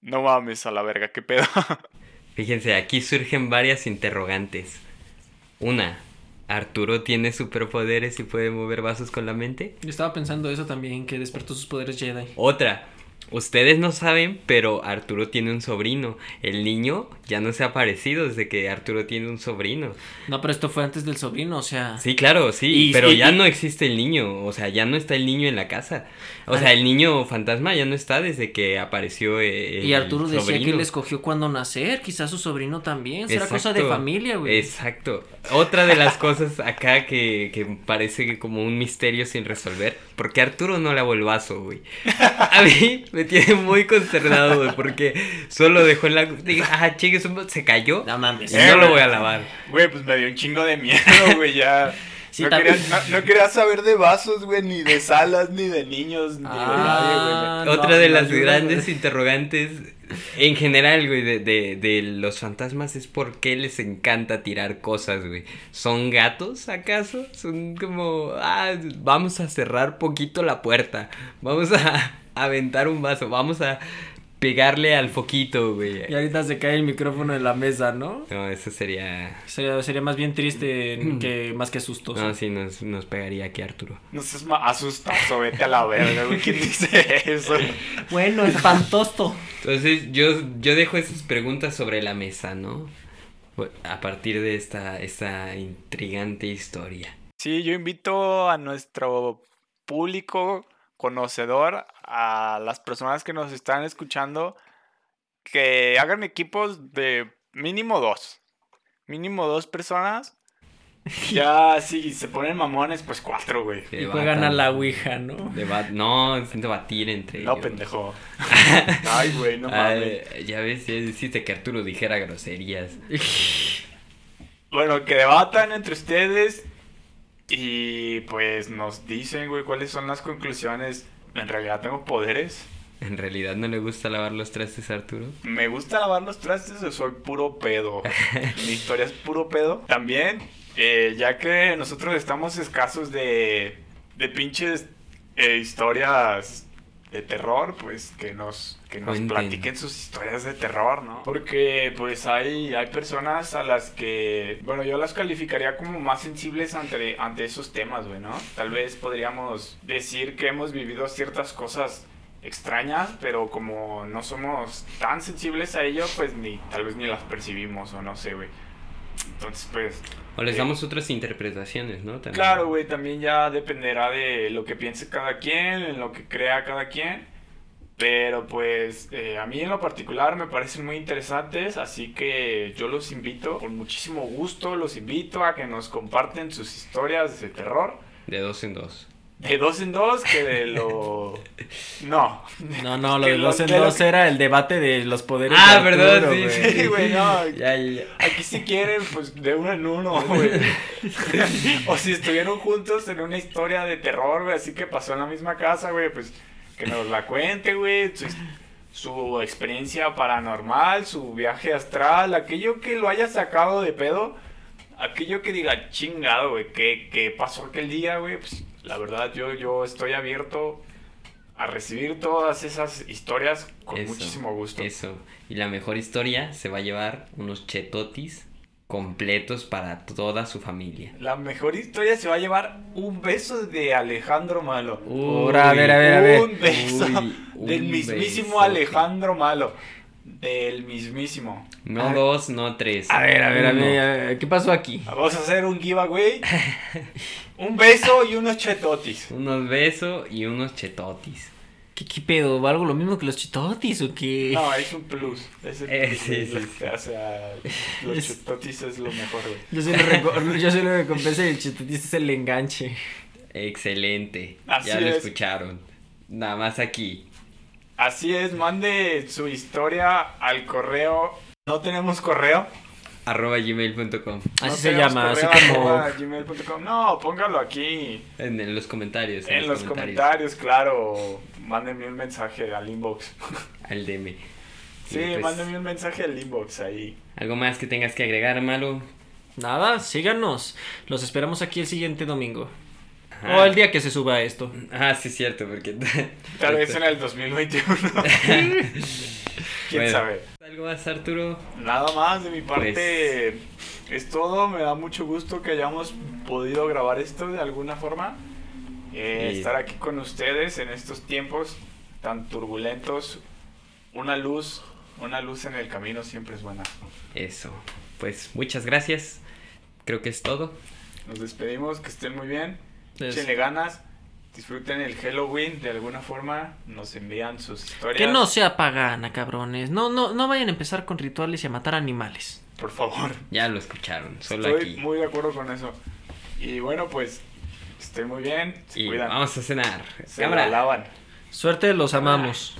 No mames a la verga, qué pedo. [LAUGHS] Fíjense, aquí surgen varias interrogantes. Una, ¿Arturo tiene superpoderes y puede mover vasos con la mente? Yo estaba pensando eso también, que despertó sus poderes Jedi. Otra, Ustedes no saben, pero Arturo tiene un sobrino. El niño ya no se ha aparecido desde que Arturo tiene un sobrino. No, pero esto fue antes del sobrino, o sea. Sí, claro, sí. pero ya no existe el niño. O sea, ya no está el niño en la casa. O ah. sea, el niño fantasma ya no está desde que apareció. Eh, y Arturo decía que él escogió cuándo nacer. Quizás su sobrino también. Será cosa de familia, güey. Exacto. Otra de las cosas acá que, que parece como un misterio sin resolver. Porque Arturo no lavó el vaso, güey. [LAUGHS] A mí me tiene muy consternado, güey, porque solo dejó en la... Dije, ah, chingue, se cayó. No mames. Y no lo voy a lavar. Güey, pues me dio un chingo de miedo, güey, ya... no, quería, no, quería, saber de vasos, güey, ni de salas, ni de niños, ni de ah, nadie, güey. Otra de las grandes interrogantes, en general, güey, de, de, de, los fantasmas es por qué les encanta tirar cosas, güey. ¿Son gatos, acaso? Son como, ah, vamos a cerrar poquito la puerta, vamos a aventar un vaso, vamos a pegarle al foquito, güey. Y ahorita se cae el micrófono en la mesa, ¿no? No, eso sería... Sería, sería más bien triste que más que asustoso. No, sí, nos, nos pegaría aquí Arturo. No seas más asustoso, vete a la verga, güey. ¿Quién dice eso? [LAUGHS] bueno, espantoso. Entonces, yo, yo dejo esas preguntas sobre la mesa, ¿no? A partir de esta, esta intrigante historia. Sí, yo invito a nuestro público conocedor a las personas que nos están escuchando que hagan equipos de mínimo dos. Mínimo dos personas. [LAUGHS] Ya, si se ponen mamones, pues cuatro, güey. Y juegan a la Ouija, ¿no? no, es debatir entre No, pendejo. [LAUGHS] Ay, güey, no mames. ya ves, ya deciste que Arturo dijera groserías. [LAUGHS] bueno, que debatan entre ustedes y pues nos dicen, güey, cuáles son las conclusiones. En realidad tengo poderes. ¿En realidad no le gusta lavar los trastes Arturo? Me gusta lavar los trastes o soy puro pedo. [LAUGHS] Mi historia es puro pedo. También, eh, ya que nosotros estamos escasos de, de pinches eh, historias de terror, pues que nos, que nos platiquen sus historias de terror, ¿no? Porque pues hay, hay personas a las que, bueno, yo las calificaría como más sensibles ante, ante esos temas, güey, ¿no? Tal vez podríamos decir que hemos vivido ciertas cosas extrañas, pero como no somos tan sensibles a ello, pues ni tal vez ni las percibimos o no sé, güey. Entonces, pues o les damos otras interpretaciones, ¿no? Claro, güey, también ya dependerá de lo que piense cada quien, en lo que crea cada quien. Pero pues eh, a mí en lo particular me parecen muy interesantes, así que yo los invito, con muchísimo gusto, los invito a que nos comparten sus historias de terror. De dos en dos. De dos en dos, que de lo... [LAUGHS] No. No, no, [LAUGHS] lo Que de dos en dos que- era el debate de los poderes. Ah, de ¿verdad? Arturo, Sí, güey. Sí, güey, no. [LAUGHS] Ya, ya, ya. Aquí si quieren, pues de uno en uno, güey. o si estuvieron juntos en una historia de terror, güey, así que pasó en la misma casa, güey, pues que nos la cuente, güey. Su, su experiencia paranormal, su viaje astral, aquello que lo haya sacado de pedo, aquello que diga, chingado, güey, ¿qué, qué pasó aquel día, güey? Pues la verdad, yo, yo estoy abierto a recibir todas esas historias con Eso, muchísimo gusto. Eso. Y la mejor historia se va a llevar unos chetotis completos para toda su familia. La mejor historia se va a llevar un beso de Alejandro Malo. Ahora, a ver, a ver, a ver. Un beso Uy, del mismísimo. Alejandro Malo. Del mismísimo. No A- dos, no tres. A ver, a ver, a ver, a ver, ¿qué pasó aquí? Vamos a hacer un giveaway. [LAUGHS] un beso y unos chetotis. Unos besos y unos chetotis. ¿Qué, qué pedo? ¿Algo lo mismo que los chitotis o qué? No, es un plus. Es el Eh, plus, sí, es lo sí, que hace a- los Es- chetotis es lo mejor, güey. Yo soy [LAUGHS] [LAUGHS] yo soy lo recompensa y el chitotis es el enganche. Excelente. Así ya lo es. escucharon. Nada más aquí. Así es, mande su historia al correo. No tenemos correo. Arroba gmail.com. Así No se llama, así como... arroba gmail.com. No, póngalo aquí. En, en los comentarios. En los comentarios, claro. Mándenme un mensaje al inbox. [LAUGHS] Al DM. Sí, pues, mándenme un mensaje al inbox ahí. ¿Algo más que tengas que agregar, Malo? Nada, síganos. Los esperamos aquí el siguiente domingo. Ajá. O el día que se suba esto. Ah, sí, es cierto, porque... [LAUGHS] Tal vez en el 2021. [LAUGHS] ¿Quién Bueno. sabe? ¿Algo más, Arturo? Nada más de mi parte. Es todo. Me da mucho gusto que hayamos podido grabar esto de alguna forma. Eh, Sí. Estar aquí con ustedes en estos tiempos tan turbulentos. Una luz, una luz en el camino siempre es buena. Eso. Pues muchas gracias. Creo que es todo. Nos despedimos, que estén muy bien. Échenle ganas. Disfruten el Halloween de alguna forma. Nos envían sus historias. Que no sea pagana, cabrones. No, no, no vayan a empezar con rituales y a matar animales. Por favor. Ya lo escucharon. Solo Estoy aquí. muy de acuerdo con eso. Y bueno, pues estén muy bien. Se Y cuidan. vamos a cenar. Se la lavan. Suerte, los amamos.